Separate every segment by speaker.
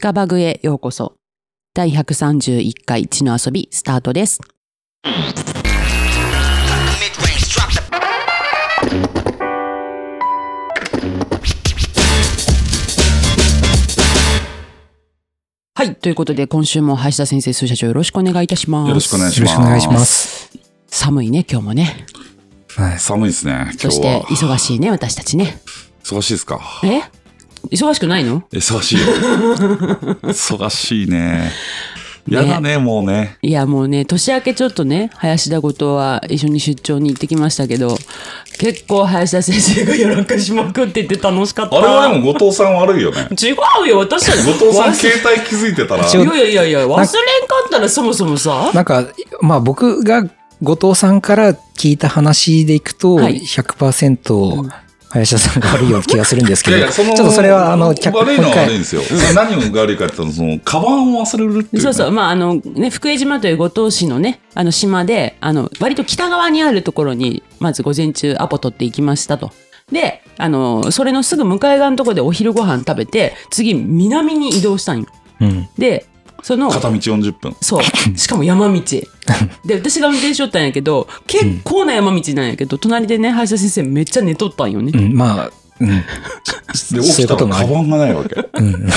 Speaker 1: 近場具へようこそ。第131回地の遊びスタートです。はい。ということで、今週も林田先生、数社長よろしくお願いいたします。
Speaker 2: よろしくお願いし
Speaker 3: よろ
Speaker 2: ます。
Speaker 3: しくお願いしま。す。
Speaker 1: 寒いね、今日もね。
Speaker 3: はい。
Speaker 2: 寒いですね。今日
Speaker 1: そして
Speaker 2: は。、
Speaker 1: 忙しいね、私たちね。
Speaker 2: 忙しいですか？
Speaker 1: え？忙しくないの？
Speaker 2: 忙しいよ。忙しいね。やだね、もうね。
Speaker 1: いや、もうね、年明けちょっとね、林田ごとは一緒に出張に行ってきましたけど、結構林田先生がやらかしまくってて楽しかった。
Speaker 2: あれはでも後藤さん悪いよね。
Speaker 1: 違うよ、私は。
Speaker 2: 後藤さん
Speaker 1: 忘
Speaker 2: 携帯気づいてたら、
Speaker 1: いやいやいやいや、忘れんかったらそもそもさ。
Speaker 3: なんか、まあ僕が後藤さんから聞いた話でいくと、
Speaker 1: はい
Speaker 3: 100%林田さんが悪いような気がするんですけど、
Speaker 2: いやいや、その、
Speaker 3: ちょっとそれはあの、脚
Speaker 2: 悪いのは悪いんですよ。何が悪いかって言ったら、その、カバンを忘れるっていう、ね。
Speaker 1: そうそう、まあ、あのね、福江島という五島市のね、あの島で、あの、割と北側にあるところに、まず午前中アポ取っていきましたと。で、あの、それのすぐ向かい側のところでお昼ご飯食べて、次、南に移動したんよ。
Speaker 3: うん。
Speaker 1: で、その、
Speaker 2: 片道40分。
Speaker 1: そう。しかも山道。で、私が運転しよったんやけど、結構な山道なんやけど、隣でね、林田先生めっちゃ寝とったんよね。
Speaker 3: うん、まあ、うん。
Speaker 2: で、
Speaker 3: そう
Speaker 2: 起きたら
Speaker 3: いうこともある
Speaker 2: カバンがないわけ。
Speaker 3: うん。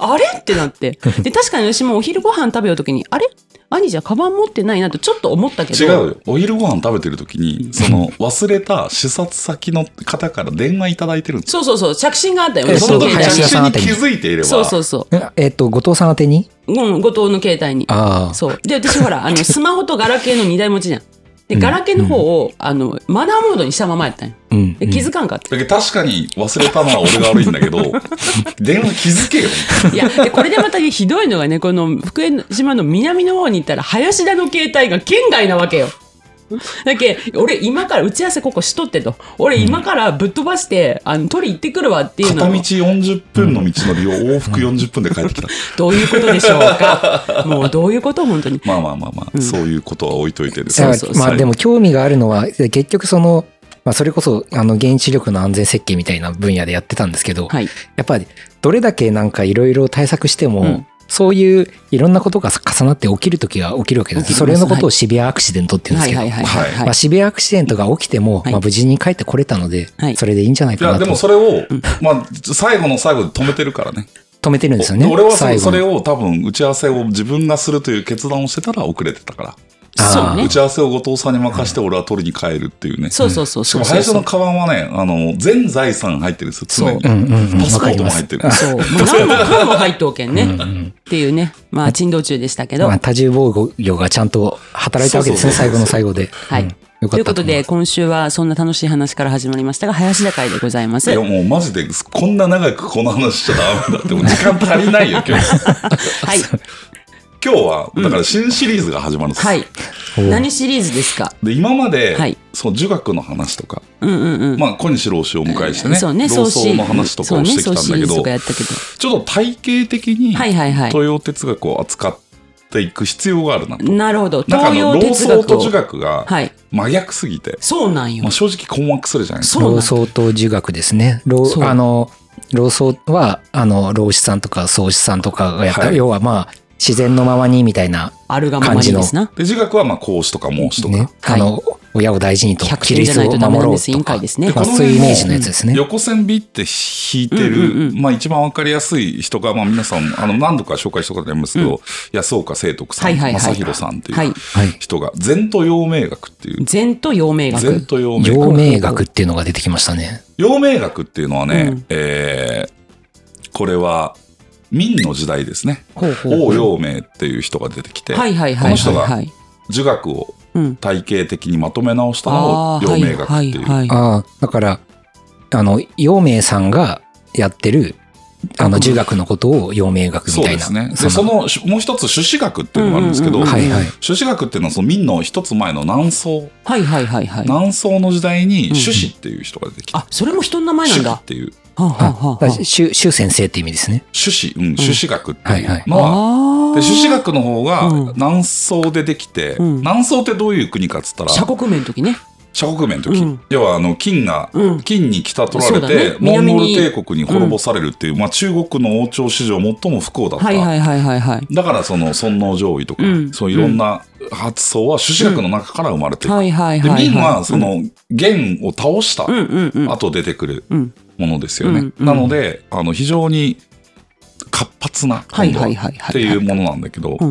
Speaker 1: あれ？ってなって。で、確かに私もお昼ご飯食べようときに、あれ？兄じゃカバン持ってないなとちょっと思ったけど。
Speaker 2: 違うよ。お昼ご飯食べてる時に、その、忘れた視察先の方から電話いただいてるんですよ。
Speaker 1: そうそうそう、着信があったよ
Speaker 2: その時着信に気づいていれば、
Speaker 1: そうそうそう。
Speaker 3: ええっと、後藤さん宛てに？
Speaker 1: うん、後藤の携帯に。
Speaker 3: ああ。
Speaker 1: そう。で、私ほら、あの、スマホとガラケーの2台持ちじゃん。で、ガラケーの方を、あの、マナーモードにしたままやったんよ。
Speaker 3: うん。
Speaker 1: で、気づかんかった。
Speaker 2: だけど確かに忘れたのは俺が悪いんだけど、電話気づけよ。
Speaker 1: いや、で、これでまたひどいのがね、この福江島の南の方に行ったら、林田の携帯が県外なわけよ。だけ俺今から打ち合わせここしとってと。俺今からぶっ飛ばして、あの取り行ってくるわっていうの。を
Speaker 2: 片道40分の道のりを往復40分で帰ってきた。
Speaker 1: どういうことでしょうか。もうどういうこと本当に。
Speaker 2: まあまあまあまあ、そういうことは置いといてです。ね
Speaker 3: まあでも興味があるのは、結局その、まあそれこそ、あの、原子力の安全設計みたいな分野でやってたんですけど、
Speaker 1: はい。
Speaker 3: やっぱりどれだけなんかいろいろ対策しても、
Speaker 1: うん
Speaker 3: そういういろんなことが重なって起きるときが起きるわけです。それのことをシビアアクシデントって言うんですけど、
Speaker 1: はい。はいはいはい、はい
Speaker 3: まあ、シビアアクシデントが起きても、
Speaker 1: はい。
Speaker 3: まあ、無事に帰ってこれたので、
Speaker 1: はい。
Speaker 3: それでいいんじゃない
Speaker 2: いや、
Speaker 3: かなと。
Speaker 2: でもそれを、まあ、最後の最後で止めてるからね。
Speaker 3: 止めてるんですよね。
Speaker 2: 俺はそれを多分打ち合わせを自分がするという決断をしてたら遅れてたから。
Speaker 1: そうね
Speaker 2: 打ち合わせを後藤さんに任せて俺は取りに帰るっていうね。
Speaker 1: そうそうそう
Speaker 2: し
Speaker 1: そうそう
Speaker 2: かも林のカバンはね、あの、全財産入ってるんですよ、常に。
Speaker 3: うんうんうん。
Speaker 2: パスポートも。入ってる。
Speaker 1: そうもう何もかも入っけんねっていうねまあ珍道中でしたけど、
Speaker 3: まあ、多重防御がちゃんと働いたわけですね、
Speaker 2: そうそうそうそう
Speaker 3: 最後の最後で。
Speaker 1: はいということで。今週はそんな楽しい話から始まりましたが林田会でございます
Speaker 2: いや、もうマジで、こんな長くこの話しちゃダメだって、もう時間足りないよ、今日。
Speaker 1: はい
Speaker 2: 今日は、だから新シリーズが始まるんです。
Speaker 1: はい。何シリーズですか？
Speaker 2: で、今まで、
Speaker 1: はい。
Speaker 2: その儒学の話とか、
Speaker 1: うんうんうん。
Speaker 2: まあ、小西老師をお迎えしてね、
Speaker 1: そうね
Speaker 2: 老
Speaker 1: 創始
Speaker 2: 僧の話とかをしてきたんだけど、
Speaker 1: そうね
Speaker 2: ちょっと体系的に
Speaker 1: はいはいはい。
Speaker 2: 東洋哲学を扱っていく必要があるなと。
Speaker 1: なるほど。東洋哲学
Speaker 2: と儒学が
Speaker 1: はい。
Speaker 2: 真逆すぎて、
Speaker 1: そうなんよ。
Speaker 2: まあ、正直困惑するじゃないですか。
Speaker 3: 老僧と儒学ですね。あの、老僧は、あの、老子さんとか宗子さんとかがやった、
Speaker 2: はい。
Speaker 3: 要はまあ、自然のままにみたいな、
Speaker 1: あるがままにですな。
Speaker 2: で、儒学はまあ孔子とか孟子とか。
Speaker 3: ね、
Speaker 1: はい。
Speaker 3: あの、親を大事にと、
Speaker 1: 100
Speaker 3: キリストを
Speaker 1: 点じゃないとダメなんです委員
Speaker 3: 守ろうとか。
Speaker 1: 会ですね。
Speaker 3: まあそういうイメージのやつですね。
Speaker 2: 横線ビって引いてる、
Speaker 1: うんうんうん
Speaker 2: まあ一番わかりやすい人が、まあ皆さん、あの何度か紹介したことありますけど、安岡清徳さん、
Speaker 1: はいはいはい
Speaker 2: 正弘さんって
Speaker 1: はいいう
Speaker 3: はい。
Speaker 2: 人が、禅と陽明学っていう、
Speaker 1: 禅と陽明
Speaker 2: 禅
Speaker 1: 学
Speaker 2: と陽明学。
Speaker 3: 陽明学っていうのが出てきましたね。
Speaker 2: 陽明学っていうのはね、
Speaker 1: うん。
Speaker 2: えーこれは明の時代ですね。王陽明っていう人が出てきて、
Speaker 1: はいはいはいはい
Speaker 2: この人が
Speaker 1: はい
Speaker 2: 儒学を
Speaker 1: うん
Speaker 2: 体系的にまとめ直したのを陽明学っていう。
Speaker 1: はいはいはい
Speaker 3: ああ、だから、あの、陽明さんがやってる、あの、儒学のことを陽明学みたいな。
Speaker 2: そうですね。で、その、もう一つ、朱子学っていうのがあるんですけど。朱子学っていうのはその明の一つ前の南宋。
Speaker 1: はいはいはいはい
Speaker 2: 南宋の時代に
Speaker 1: うん
Speaker 2: 朱子っていう人が出てきた。
Speaker 1: あそれも人の名前なん
Speaker 2: 朱子
Speaker 1: だ
Speaker 2: っていう。
Speaker 1: はあはあはあはあ。
Speaker 3: だから周周先生って意味ですね。
Speaker 2: 朱子、うん、朱子学って
Speaker 3: はいはい。いう
Speaker 2: のは、
Speaker 1: あ
Speaker 2: で、朱子学の方が
Speaker 1: うん。
Speaker 2: 南宋でできて、
Speaker 1: うん。
Speaker 2: 南宋ってどういう国かっつったら、
Speaker 1: 鎖国名の時ね。
Speaker 2: 鎖国名の時、
Speaker 1: うん。
Speaker 2: 要はあの金が、
Speaker 1: うん。
Speaker 2: 金に北取られて、モンゴル帝国に滅ぼされるっていう、まあ、中国の王朝史上最も不幸だった、
Speaker 1: はいはいはいはいはい。
Speaker 2: だからその尊王攘夷とか、
Speaker 1: うん。
Speaker 2: そういろんな発想は朱子学の中から生まれてる、
Speaker 1: はいはい
Speaker 2: で
Speaker 1: はいはい。
Speaker 2: 明はその元を倒した
Speaker 1: うんうんうん。
Speaker 2: 後出てくる
Speaker 1: うん
Speaker 2: ものですよね、
Speaker 1: うんうん
Speaker 2: なのであの非常に活発な
Speaker 1: はい
Speaker 2: 今度
Speaker 1: はいはいはい。
Speaker 2: っていうものなんだけど、こ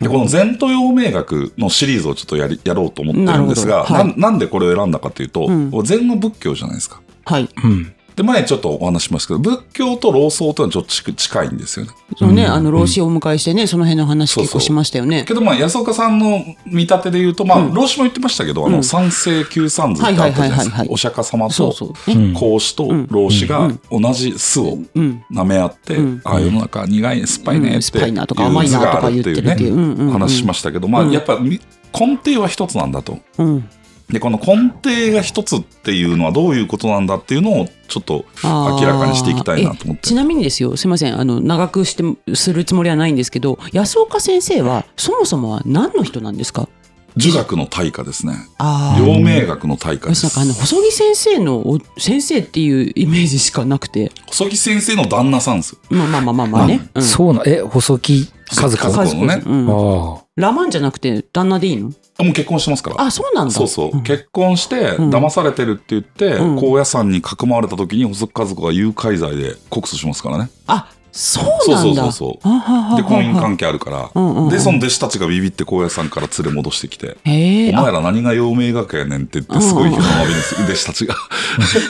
Speaker 2: の前途陽明学のシリーズをちょっとやりやろうと思ってるんですがな,、
Speaker 1: はい
Speaker 2: なんでこれを選んだかというと、
Speaker 1: うん
Speaker 2: 禅の仏教じゃないですか。
Speaker 1: はい。
Speaker 3: うん。
Speaker 2: で前ちょっとお話ししましたけど仏教と老僧というのはちょっと近近いんですよね。
Speaker 1: そうね、
Speaker 3: うん
Speaker 1: あの、老子をお迎えしてね、その辺の話
Speaker 2: そうそう
Speaker 1: 結構しましたよね。
Speaker 2: けどまあ安岡さんの見立てで言うと、まあ
Speaker 1: うん
Speaker 2: 老子も言ってましたけど、あ
Speaker 1: うん
Speaker 2: の三世九三図ってあったじゃないですか。お釈迦様と
Speaker 1: そうそう。
Speaker 3: う
Speaker 1: ね。
Speaker 3: ん
Speaker 2: 孔子と老子が同じ巣を
Speaker 1: うん。
Speaker 2: 舐め合って、
Speaker 1: うん
Speaker 2: ああ世の中苦い酸っぱいねって
Speaker 1: うん酸っぱいなとか甘いなとか言ってるっていううんうんうん
Speaker 2: ね話しましたけど、まあ
Speaker 1: うん
Speaker 2: やっぱみ根底は一つなんだと。
Speaker 1: うん。
Speaker 2: で、この根底が一つっていうのはどういうことなんだっていうのをちょっと明らかにしていきたいなと思って
Speaker 1: えちなみにですよ、すいません、あの、長くして、するつもりはないんですけど、安岡先生は、そもそもは何の人なんですか？
Speaker 2: 儒学の大家ですね。
Speaker 1: ああ。
Speaker 2: 陽明学の大家です
Speaker 1: 私なんかあの、細木先生のお、先生っていうイメージしかなくて、
Speaker 2: 細木先生の旦那さんですよ。
Speaker 1: まあまあまあまあまあね。うん
Speaker 3: そうな、え、細木和子。
Speaker 2: 和子
Speaker 1: 和子
Speaker 2: のね
Speaker 1: うん
Speaker 3: ああ。
Speaker 1: ラマンじゃなくて、旦那でいいの？
Speaker 2: あもう結婚してますから。
Speaker 1: あ、そうなんだ。
Speaker 2: そうそう、
Speaker 1: ん
Speaker 2: 結婚して
Speaker 1: うん
Speaker 2: 騙されてるって言って、
Speaker 1: うん
Speaker 2: 高野山にかくまわれた時に細木和子が誘拐罪で告訴しますからね。
Speaker 1: あ、そうなんだ。
Speaker 2: そうそうそうで婚姻関係あるから、
Speaker 1: うんうんうん
Speaker 2: でその弟子たちがビビって高野山から連れ戻してきて。
Speaker 1: へえ。
Speaker 2: お前ら何が陽明学やねんって言ってすごい人のまびにする弟子たちが。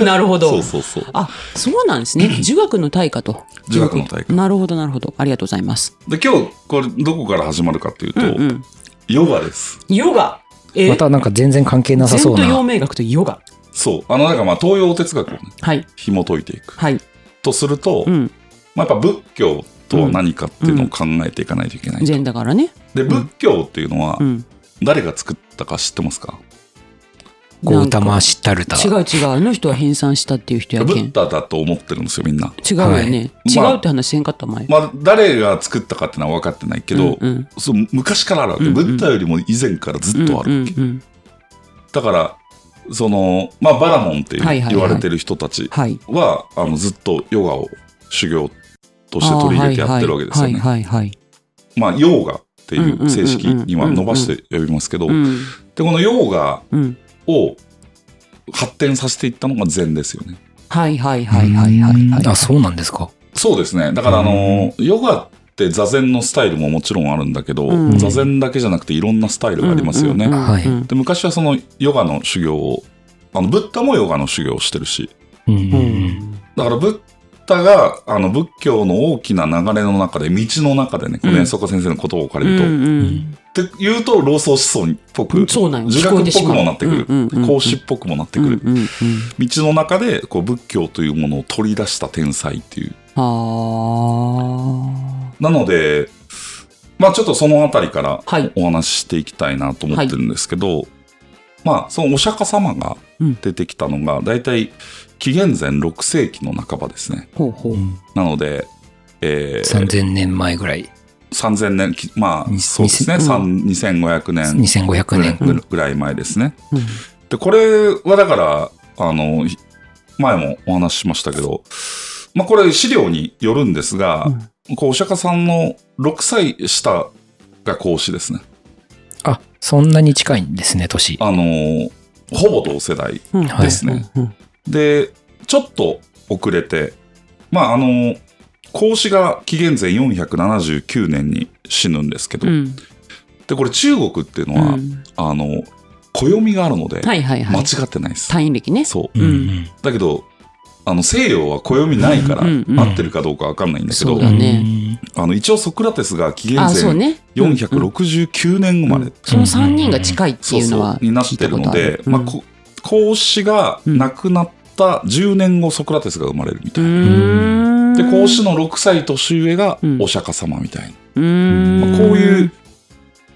Speaker 1: あなるほど。
Speaker 2: そうそうそう。
Speaker 1: あ、そうなんですね。儒学の大家と。
Speaker 2: 儒学の大家
Speaker 1: なるほど、なるほど。ありがとうございます。
Speaker 2: で今日これどこから始まるかっていうと、
Speaker 1: うんうん。
Speaker 2: ヨガです。
Speaker 1: ヨガ。え？
Speaker 3: またなんか全然関係なさそう
Speaker 1: 禅と陽
Speaker 3: な。
Speaker 1: 明学とヨガ。
Speaker 2: そう。あの、なんかまあ東洋哲学をね、
Speaker 1: はい。
Speaker 2: 紐解いていく。
Speaker 1: はい。
Speaker 2: とすると、
Speaker 1: うん。
Speaker 2: まあやっぱ仏教とは何かっていうのを考えていかないといけないと。
Speaker 1: 禅だからね。
Speaker 2: で、仏教っていうのは
Speaker 1: う、ん。
Speaker 2: 誰が作ったか知ってますか？
Speaker 3: ゴータマ・シッタルタ。
Speaker 1: 違う違う。あの人は編纂したっていう人や
Speaker 2: ブ
Speaker 1: けん。違
Speaker 2: ッダだと思ってるんですよ、みんな。
Speaker 1: うよね。
Speaker 2: はいまあ
Speaker 1: 違うって話せんかった前。
Speaker 2: まあ、誰が作ったかっていうのは分かってないけど、
Speaker 1: うんうん
Speaker 2: そう昔からあるわけ、
Speaker 1: うんうん
Speaker 2: ブッダよりも以前からずっとあるわけ。
Speaker 1: うんうんうん
Speaker 2: だから、その、まあ、バラモンって言われてる人たち
Speaker 1: はい。
Speaker 2: は、あのずっとヨガを修行として取り入れてやってるわけですよね。
Speaker 1: はいはいはい。
Speaker 2: まあ、ヨーガっていう正式には伸ばして呼びますけど、で、このヨーガ。を発展させていったのが禅ですよね。
Speaker 1: はいはいはいはいはいはい。
Speaker 3: あ、そうなんですか。
Speaker 2: そうですね。だから、あの、ヨガって座禅のスタイルももちろんあるんだけど、
Speaker 1: うん
Speaker 2: 座禅だけじゃなくていろんなスタイルがありますよね。
Speaker 3: はい
Speaker 2: で昔はそのヨガの修行を、あの、ブッダもヨガの修行をしてるし、
Speaker 3: うん
Speaker 1: うん
Speaker 2: だからブッダが、あの、仏教の大きな流れの中で、道の中でね、この安岡先生の言葉を借りると、
Speaker 1: うんうん
Speaker 2: って言うと、老僧思想っぽく、儒学っぽくもなってくる、孔子っぽくもなってくる、
Speaker 1: うん
Speaker 2: 道の中で、こう、仏教というものを取り出した天才っていう。
Speaker 1: あ
Speaker 2: なので、まあちょっとそのあたりから。お話ししていきたいなと思ってるんですけど、まあそのお釈迦様が出てきたのが、だいたい紀元前6世紀の半ばですね。
Speaker 1: ほうほう。
Speaker 2: なので、えー、
Speaker 3: 3000年前ぐらい。
Speaker 2: 3000年、きまあ
Speaker 3: に
Speaker 2: そうですね、
Speaker 1: うん
Speaker 2: 三2500年
Speaker 3: 2500年。
Speaker 2: ぐらぐらい前ですね。
Speaker 1: うん
Speaker 2: で、これはだから、あの、ひ前もお話ししましたけど、まあこれ資料によるんですが、こうお釈迦さんの6歳下が孔子ですね。
Speaker 3: あ、そんなに近いんですね、年。
Speaker 2: あの、ほぼ同世代
Speaker 1: うん
Speaker 3: はい
Speaker 2: ですね。
Speaker 1: うん
Speaker 2: で、ちょっと遅れて、まああの、孔子が紀元前479年に死ぬんですけど、
Speaker 1: うん
Speaker 2: で、これ中国っていうのは、
Speaker 1: うん
Speaker 2: あの、暦があるので、
Speaker 1: はいはいはい。
Speaker 2: 間違ってないです。
Speaker 1: 単位歴ね。
Speaker 2: そう。
Speaker 1: うん
Speaker 3: うん
Speaker 2: だけど、あの西洋は暦ないから、
Speaker 1: うんうん
Speaker 2: 合ってるかどうかわかんないんだけど、あの一応ソクラテスが紀元前
Speaker 1: ね。うんうん
Speaker 2: 469年生まれ、
Speaker 1: その3人が近いって
Speaker 2: そうそう
Speaker 1: いうのは
Speaker 2: になってるので、。まあ、こ孔子が亡くなった10年後ソクラテスが生まれるみたいな。
Speaker 1: うん
Speaker 2: で、孔子の6歳年上が
Speaker 1: うん
Speaker 2: お釈迦様みたいな。
Speaker 1: うん
Speaker 2: まあこういう、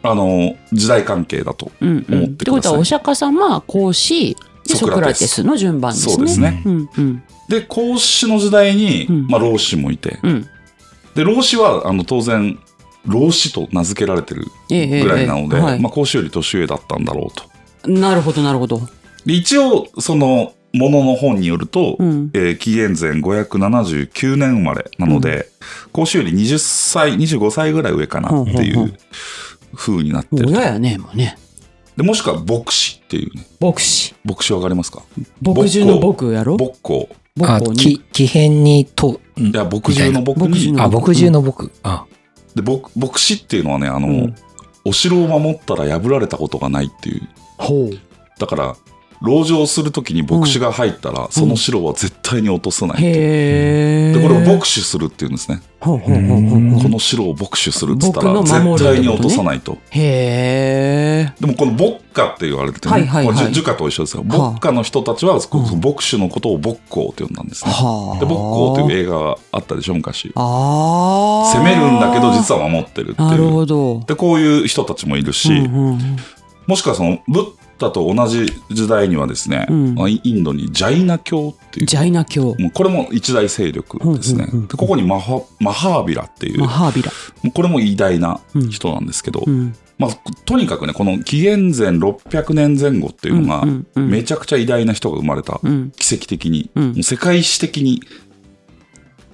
Speaker 2: あの、時代関係だと。思ってください
Speaker 1: ってことはお釈迦様孔子でソクラテスの順番ですね。
Speaker 2: そうですね。
Speaker 1: うんうん
Speaker 2: で、孔子の時代に、
Speaker 1: うん
Speaker 2: まあ、老子もいて、
Speaker 1: うん
Speaker 2: で、老子は、あの、当然、老子と名付けられてる
Speaker 1: ええ
Speaker 2: ぐらいなので、
Speaker 1: ええはい
Speaker 2: まあ、孔子より年上だったんだろうと。
Speaker 1: なるほどなるほど。
Speaker 2: で一応、その、ものの本によると、
Speaker 1: うん。
Speaker 2: えー紀元前579年生まれなので、孔子より20歳、25歳ぐらい上かなってい
Speaker 1: ほうほう
Speaker 2: になってると。
Speaker 1: 親やね、もうね。
Speaker 2: でもしくは牧師っていうね。
Speaker 1: 牧師。
Speaker 2: 牧師わかりますか？
Speaker 1: 牧獣の牧やろ？
Speaker 2: 牧校。
Speaker 3: あ、
Speaker 1: 牧
Speaker 3: き奇変にと、ん
Speaker 2: いや、牧獣の牧に
Speaker 1: 牧獣、
Speaker 3: あ、牧獣の牧。あ、
Speaker 2: で牧牧師っていうのはね、あの、
Speaker 1: うん
Speaker 2: お城を守ったら破られたことがないっていう。
Speaker 1: ほう。
Speaker 2: だから、籠城するときに牧師が入ったら、その城は絶対に落とさない。で、これを牧首するっていうんですね。この城を牧首するっつったら、絶対に落とさないと。でもこの牧歌って言われててね、
Speaker 1: はい
Speaker 2: 儒家と一緒ですよ。
Speaker 1: はあ
Speaker 2: 牧歌の人たちは、牧首のことを牧公って呼んだんですね。
Speaker 1: はあ。
Speaker 2: で、牧公という映画があったでしょ、昔。攻めるんだけど、実は守ってるっていう。で、こういう人たちもいるし、もしくはその、ブッダと同じ時代にはですね、
Speaker 1: うん
Speaker 2: まあインドにジャイナ教っていう、
Speaker 1: ジャイナ教。
Speaker 2: これも一大勢力ですね。
Speaker 1: うんうん
Speaker 2: ここにマハマハービラっていう、
Speaker 1: マハービラ。
Speaker 2: これも偉大な人なんですけど、
Speaker 1: うん。
Speaker 2: まあ、とにかくね、この紀元前600年前後っていうのが、めちゃくちゃ偉大な人が生まれた、
Speaker 1: うん。
Speaker 2: 奇跡的に、世界史的に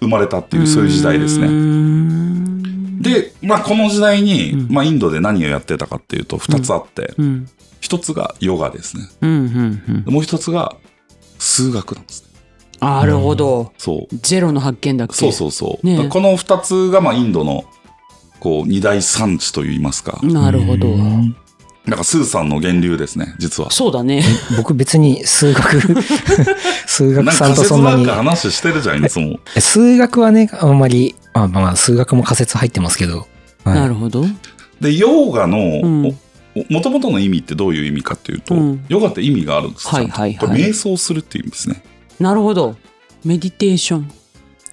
Speaker 2: 生まれたっていう、そういう時代ですね。
Speaker 1: ん、
Speaker 2: で、まあ、この時代に、
Speaker 1: うん
Speaker 2: まあ、インドで何をやってたかっていうと、二つあって、
Speaker 1: うん。
Speaker 2: 一つがヨガですね。
Speaker 1: うん。うん。うん。
Speaker 2: でもう一つが数学なんですね。
Speaker 1: なるほど。
Speaker 2: そう。
Speaker 1: ゼロの発見だっけ？
Speaker 2: そうそうそう。
Speaker 1: ね
Speaker 2: この二つが、まあ、インドの、こう、二大産地といいますか。
Speaker 1: なるほど。
Speaker 3: うん
Speaker 2: なんか、スーさんの源流ですね、実は。
Speaker 1: そうだね。
Speaker 3: 僕別に数学、数学さんとそんなに
Speaker 2: ばっか、話してるじゃん、いつも。
Speaker 3: 数学はね、あんまり、まあまあ数学も仮説入ってますけど、はい
Speaker 1: なるほど。
Speaker 2: で、ヨガの、
Speaker 1: ん
Speaker 2: もともとの意味ってどういう意味かっていうと、
Speaker 1: うん。
Speaker 2: ヨガって意味があるんです
Speaker 1: はいはいはい。
Speaker 2: これ瞑想するっていう意味ですね。
Speaker 1: なるほど。メディテーション。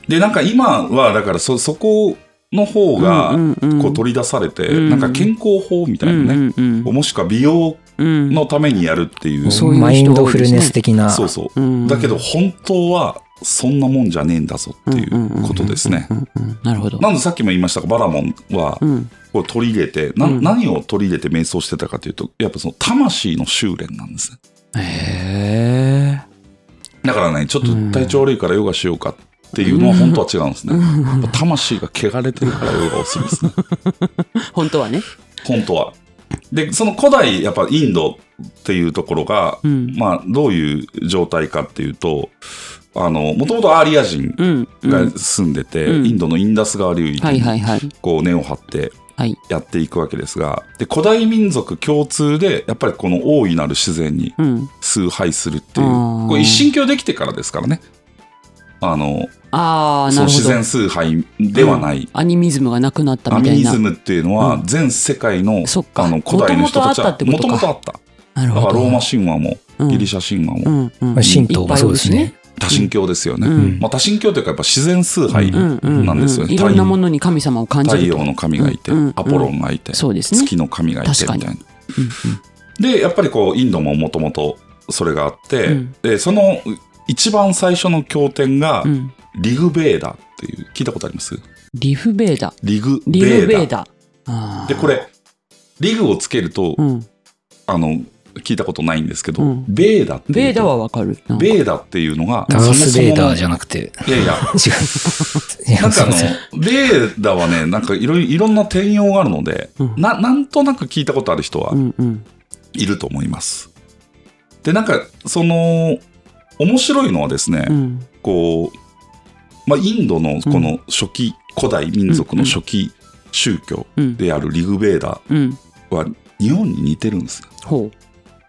Speaker 2: で、なんか今は、だからそ、そこの方が、
Speaker 1: うんうんうん。
Speaker 2: こう取り出されて、
Speaker 1: うん。
Speaker 2: なんか健康法みたいなね、
Speaker 1: うんうん
Speaker 2: もしくは美容
Speaker 1: うん。
Speaker 2: のためにやるっていう。
Speaker 1: そういう人
Speaker 3: マインドフルネス的な、
Speaker 2: そうそう。
Speaker 1: うん。
Speaker 2: だけど、本当は、そんなもんじゃねえんだぞっていうことですね
Speaker 1: なるほど。
Speaker 2: なんでさっきも言いましたが、バラモンは
Speaker 1: う、ん。
Speaker 2: こう取り入れて、な
Speaker 1: うん
Speaker 2: 何を取り入れて瞑想してたかというと、やっぱその魂の修練なんですね。
Speaker 1: へえ。
Speaker 2: だからね、ちょっと体調悪いからヨガしようかっていうのは本当は違うんですね。魂が汚れてるからヨガをするんですね。
Speaker 1: 本当はね。
Speaker 2: 本当は。で、その古代、やっぱインドっていうところが、
Speaker 1: うん。
Speaker 2: まあ、どういう状態かっていうと、あの、もともとアーリア人
Speaker 1: うん。うん
Speaker 2: が住んでて、
Speaker 1: うん
Speaker 2: インドのインダス川流域
Speaker 1: はいは
Speaker 2: に
Speaker 1: いはい。
Speaker 2: こう根を張って
Speaker 1: はい。
Speaker 2: やっていくわけですが、で、古代民族共通で、やっぱりこの大いなる自然に
Speaker 1: うん。
Speaker 2: 崇拝するっていう
Speaker 1: あー、
Speaker 2: これ一神教できてからですからね。あの、
Speaker 1: ああ、
Speaker 2: そ
Speaker 1: なるほど。
Speaker 2: う自然崇拝ではない。
Speaker 1: アニミズムがなくなった
Speaker 2: ア
Speaker 1: みたいな。
Speaker 2: ミニズムっていうのは
Speaker 1: うん
Speaker 2: 全世界の,、
Speaker 1: そっか
Speaker 2: あの古代の人たちはもともとあった。
Speaker 1: なるほど。
Speaker 2: だからローマ神話も
Speaker 1: うん
Speaker 2: ギリシャ神話も
Speaker 1: うんうん
Speaker 3: まあ神道もそうですね。
Speaker 2: 多神教ですよね。
Speaker 1: うん
Speaker 2: まあ、多神教というかやっぱ自然崇拝なんですよね。
Speaker 1: いろんなものに神様を感じると。
Speaker 2: 太陽の神がいて、アポロンがいて。月の神がいてみたいな。で、やっぱりこう、インドももともとそれがあって、
Speaker 1: うん
Speaker 2: で、その一番最初の経典が
Speaker 1: う、ん。
Speaker 2: リグベーダっていう、聞いたことあります？
Speaker 1: リフベーダ。
Speaker 2: リグベーダ。
Speaker 1: ベー
Speaker 2: で、これ、リグをつけると、
Speaker 1: うん。
Speaker 2: あの、聞いたことないんですけど、
Speaker 1: うん
Speaker 2: ベーダっていうと。
Speaker 1: ベーダはわかる。
Speaker 2: ベーダっていうのが、
Speaker 3: ダンスベーダーじ
Speaker 2: ゃ
Speaker 3: ゃなくて、
Speaker 2: いやいや、
Speaker 3: 違う。
Speaker 2: なんかあのベーダはね、なんかいろいろいろんな転用があるので、
Speaker 1: うん
Speaker 2: な、なんとなく聞いたことある人は
Speaker 1: うんうん。
Speaker 2: いると思います。で、なんか、その、面白いのはですね、
Speaker 1: うん。
Speaker 2: こう、まあ、インドのこの初期、古代民族の初期宗教
Speaker 1: うん。
Speaker 2: であるリグベーダ
Speaker 1: うん。
Speaker 2: は日本に似てるんです。
Speaker 1: ほ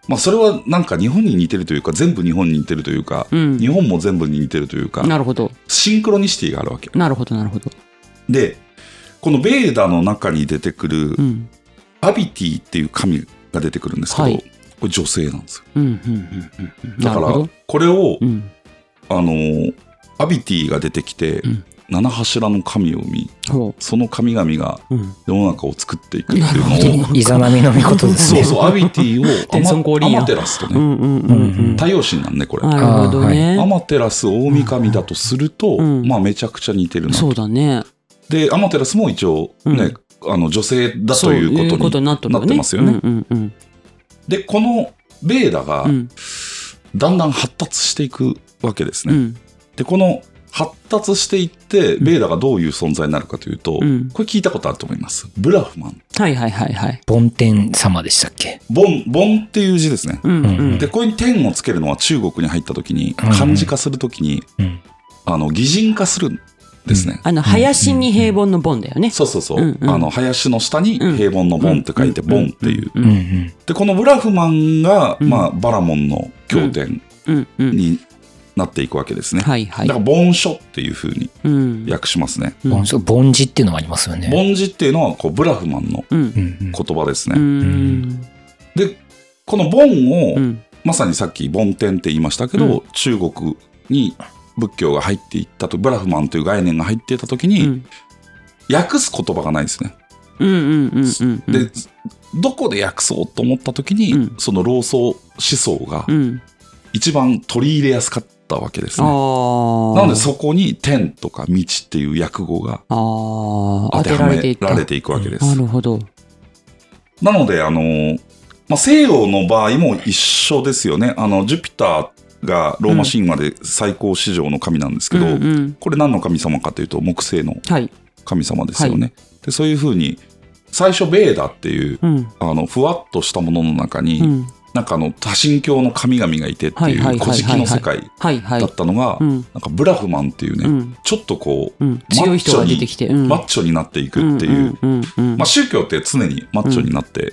Speaker 2: まあ、それはなんか日本に似てるというか、全部日本に似てるというか、
Speaker 1: う。うん
Speaker 2: 日。本も全部に似てるというか、
Speaker 1: なるほど。
Speaker 2: シンクロニシティがあるわけ。
Speaker 1: なるほど、なるほど。
Speaker 2: で、このベーダの中に出てくる
Speaker 1: う、ん。
Speaker 2: アビティっていう神が出てくるんですけど、
Speaker 1: はい
Speaker 2: これ女性なんですよ。
Speaker 1: うん。うん。うんうん。
Speaker 2: だからこれを、
Speaker 1: うん。
Speaker 2: あのー、アビティが出てきて、
Speaker 1: うん
Speaker 2: 七柱の神を生み、
Speaker 1: ほ
Speaker 2: その神々が
Speaker 1: う。うん。
Speaker 2: 世の中を作っていくっていうのを、
Speaker 3: イザナミの御事ですね。
Speaker 2: そうそう、アビティをアマテラスとね、
Speaker 1: うんうんうんうん。
Speaker 2: 太陽神なんね、これ。
Speaker 1: なるほど
Speaker 2: ア
Speaker 1: ね。
Speaker 2: マテラス大神だとすると、
Speaker 1: うん
Speaker 2: まあめちゃくちゃ似てるな。
Speaker 1: そうだね。
Speaker 2: で、アマテラスも一応ね、あの女性だということに
Speaker 1: なっ
Speaker 2: てますよね
Speaker 1: うんうんうん。
Speaker 2: で、このベーダが、
Speaker 1: うん
Speaker 2: だんだん発達していくわけですね。
Speaker 1: うん。
Speaker 2: で、この発達していって、ベーダがどういう存在になるかというと、
Speaker 1: うん
Speaker 2: これ聞いたことあると思います。ブラフマン。
Speaker 1: はいはいはいはい。
Speaker 3: 梵天様でしたっけ？
Speaker 2: ボン、ボンっていう字ですね。
Speaker 1: うんうん。
Speaker 2: で、これに点をつけるのは中国に入った時に、
Speaker 3: うん
Speaker 2: 漢字化する時に、
Speaker 3: うん。
Speaker 2: あの、擬人化するんですね。
Speaker 1: あの、林に平凡の盆だよね。
Speaker 2: そうそうそう。
Speaker 1: うんうん
Speaker 2: あの、林の下に平凡のボンって書いて、
Speaker 1: うん
Speaker 2: ボンっていう。
Speaker 3: うんうん。
Speaker 2: で、このブラフマンが、
Speaker 1: うん
Speaker 2: まあ、バラモンの経典
Speaker 1: うんうん。
Speaker 2: になっていくわけですね。
Speaker 1: はいはい
Speaker 2: だから、。盆書っていうふうに
Speaker 1: うん。
Speaker 2: 訳しますね。
Speaker 1: うん
Speaker 3: 梵そう梵字っていうのもありますよね。
Speaker 2: 盆字っていうのは、こう、ブラフマンの。言葉です
Speaker 1: う
Speaker 2: ね。
Speaker 1: ん。
Speaker 2: で、この盆を、
Speaker 1: うん。
Speaker 2: まさにさっき梵天って言いましたけど、
Speaker 1: うん
Speaker 2: 中国に仏教が入っていったと、ブラフマンという概念が入っていった時に、
Speaker 1: うん
Speaker 2: 訳す言葉がないですね。で、どこで訳そうと思った時に、
Speaker 1: うん
Speaker 2: その老僧思想が
Speaker 1: うん。
Speaker 2: 一番取り入れやすかったわけです
Speaker 1: あ
Speaker 2: ね。
Speaker 1: あ。
Speaker 2: なのでそこに天とか道っていう訳語が。
Speaker 1: 当
Speaker 2: 当ては。められていくわけです。
Speaker 1: なるほど。
Speaker 2: なので、あの、まあ、西洋の場合も一緒ですよね。あの、ジュピターがローマ神話で最高史上の神なんですけど、
Speaker 1: うんうん
Speaker 2: これ何の神様かというと木星の
Speaker 1: はい。
Speaker 2: 神様ですよね。でそういうふうに最初ベーダっていう
Speaker 1: うん。
Speaker 2: あのふわっとしたものの中に、
Speaker 1: うん。
Speaker 2: なんかあの多神教の神々がいてって
Speaker 1: はい
Speaker 2: う古事記の世界だっ。たのが、
Speaker 1: うん。
Speaker 2: なんかブラフマンっていうね、
Speaker 1: うん。
Speaker 2: ちょっとこう、
Speaker 1: うん。強い人が出てきて。うん。
Speaker 2: マッチョになっていくっていう、まあ、宗教って常にマッチョになって。い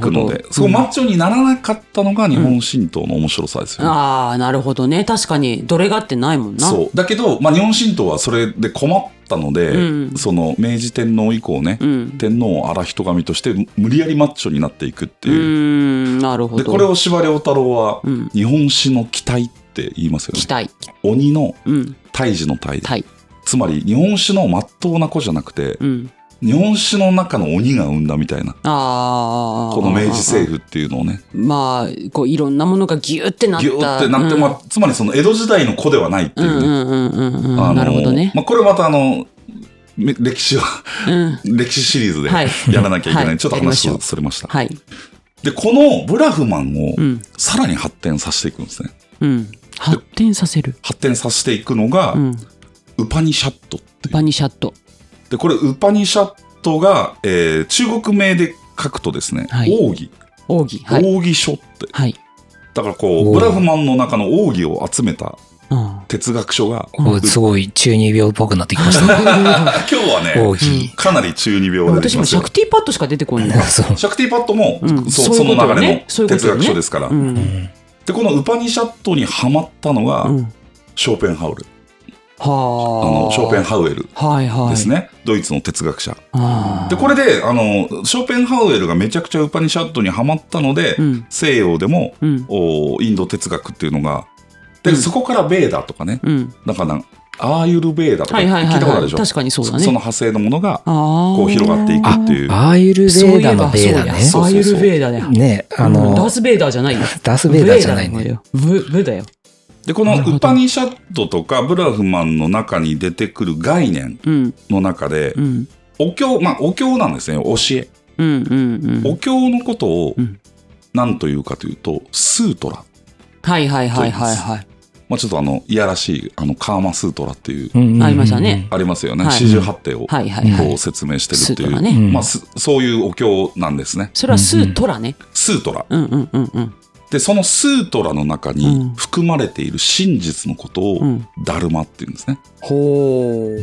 Speaker 2: くので、そこマッチョにならなかったのが日本神道の面白さですよね。
Speaker 1: ああ、なるほどね。確かに、どれがってないもんな。
Speaker 2: そう。だけど、まあ、日本神道はそれで困ったので、
Speaker 1: うん
Speaker 2: その明治天皇以降ね、
Speaker 1: うん。
Speaker 2: 天皇を荒人神として無理やりマッチョになっていくって
Speaker 1: う
Speaker 2: いう。
Speaker 1: ん、なるほど。
Speaker 2: で、これを司馬遼太郎は、
Speaker 1: うん。
Speaker 2: 日本史の期待って言いますよね
Speaker 1: 期。待。
Speaker 2: 鬼の
Speaker 1: うん。
Speaker 2: 胎児の胎で。
Speaker 1: はい。
Speaker 2: つまり、日本史の真っ当な子じゃなくて、
Speaker 1: うん。
Speaker 2: 日本史の中の鬼が生んだみたいな、
Speaker 1: ああ。
Speaker 2: この明治政府っていうのをね、
Speaker 1: まあ、こう、いろんなものがギューってなった。
Speaker 2: ギューってなって、
Speaker 1: うん
Speaker 2: まあ、つまりその江戸時代の子ではないっていう
Speaker 1: なるほどね。
Speaker 2: まあ、これまたあの、め歴史は、
Speaker 1: うん。
Speaker 2: 歴史シリーズで
Speaker 1: はい
Speaker 2: やらなきゃいけない。
Speaker 1: はい
Speaker 2: ちょっと話をそれました。
Speaker 1: はい。
Speaker 2: で、このブラフマンを
Speaker 1: うん。
Speaker 2: さらに発展させていくんですね。
Speaker 1: うん。発展させる。
Speaker 2: 発展させていくのが、
Speaker 1: うん。
Speaker 2: ウパニシャットっていう。
Speaker 1: バニシャット。
Speaker 2: で、これウパニシャットが、えー中国名で書くとですね、
Speaker 1: はい
Speaker 2: 奥義、
Speaker 1: 奥義。はい。
Speaker 2: 奥義書って。
Speaker 1: はい。
Speaker 2: だからこう、ブラフマンの中の奥義を集めた
Speaker 1: うん。
Speaker 2: 哲学書が、
Speaker 3: こうすごい中二病っぽくなってきましたね。
Speaker 2: 今日はね、
Speaker 3: 奥義。
Speaker 2: かなり中二病で
Speaker 1: 私も。シャクティパッドしか出てこない。
Speaker 3: そう。
Speaker 2: シャクティパッドも、
Speaker 1: うん
Speaker 2: その流れの哲学書ですから。
Speaker 1: うん。
Speaker 2: で、このウパニシャッドにハマったのが、
Speaker 1: うん。
Speaker 2: ショーペンハウル。あ
Speaker 1: は
Speaker 2: の、
Speaker 1: あ。
Speaker 2: ショーペンハウエル
Speaker 1: はいはい。
Speaker 2: ですね。ドイツの哲学者。で、これで、あの、ショーペンハウエルがめちゃくちゃウパニシャットにハマったので、
Speaker 1: うん。
Speaker 2: 西洋でも、
Speaker 1: うん。
Speaker 2: おインド哲学っていうのが、で、
Speaker 1: うん
Speaker 2: そこからベーダとかね、
Speaker 1: うん。
Speaker 2: なんかな、アーユルベーダとか聞い
Speaker 1: はいはいはいはい。
Speaker 2: たことあるでしょ？
Speaker 1: 確かにそうだね。
Speaker 2: その派生のものが。こう広がっていく
Speaker 3: あ
Speaker 2: っていう。
Speaker 3: アーユルベーダのベーダね。
Speaker 1: そうやアーユルベーダだよ。
Speaker 3: ね、あ
Speaker 1: うんダ
Speaker 3: の
Speaker 1: ー、ス・ベイダーじゃないよ。
Speaker 3: ダースベーダーじゃないね。
Speaker 1: ブ、ブだよ。
Speaker 2: で、このウパニシャットとかブラフマンの中に出てくる概念
Speaker 1: うん。
Speaker 2: の中で
Speaker 1: う、ん。
Speaker 2: お経、まあ、お経なんですね、教え。
Speaker 1: うんうんうん。
Speaker 2: お経のことを
Speaker 1: うん
Speaker 2: 何というかというと、スートラ。
Speaker 1: はいはいはいはいはい。
Speaker 2: まあ、ちょっとあの、いやらしい、あの、カーマスートラっていう、
Speaker 1: ありましたね。
Speaker 2: ありますよね。
Speaker 1: はい
Speaker 2: 四十八手を
Speaker 1: はいはいはい
Speaker 2: こう説明してるっていう。まあ、すそういうお経なんですね。
Speaker 1: それはスートラね。
Speaker 2: スートラ。
Speaker 1: うんうんうんうん。
Speaker 2: で、そのスートラの中に含まれている真実のことを
Speaker 1: うん、
Speaker 2: ダルマっていうんですね。
Speaker 1: ほ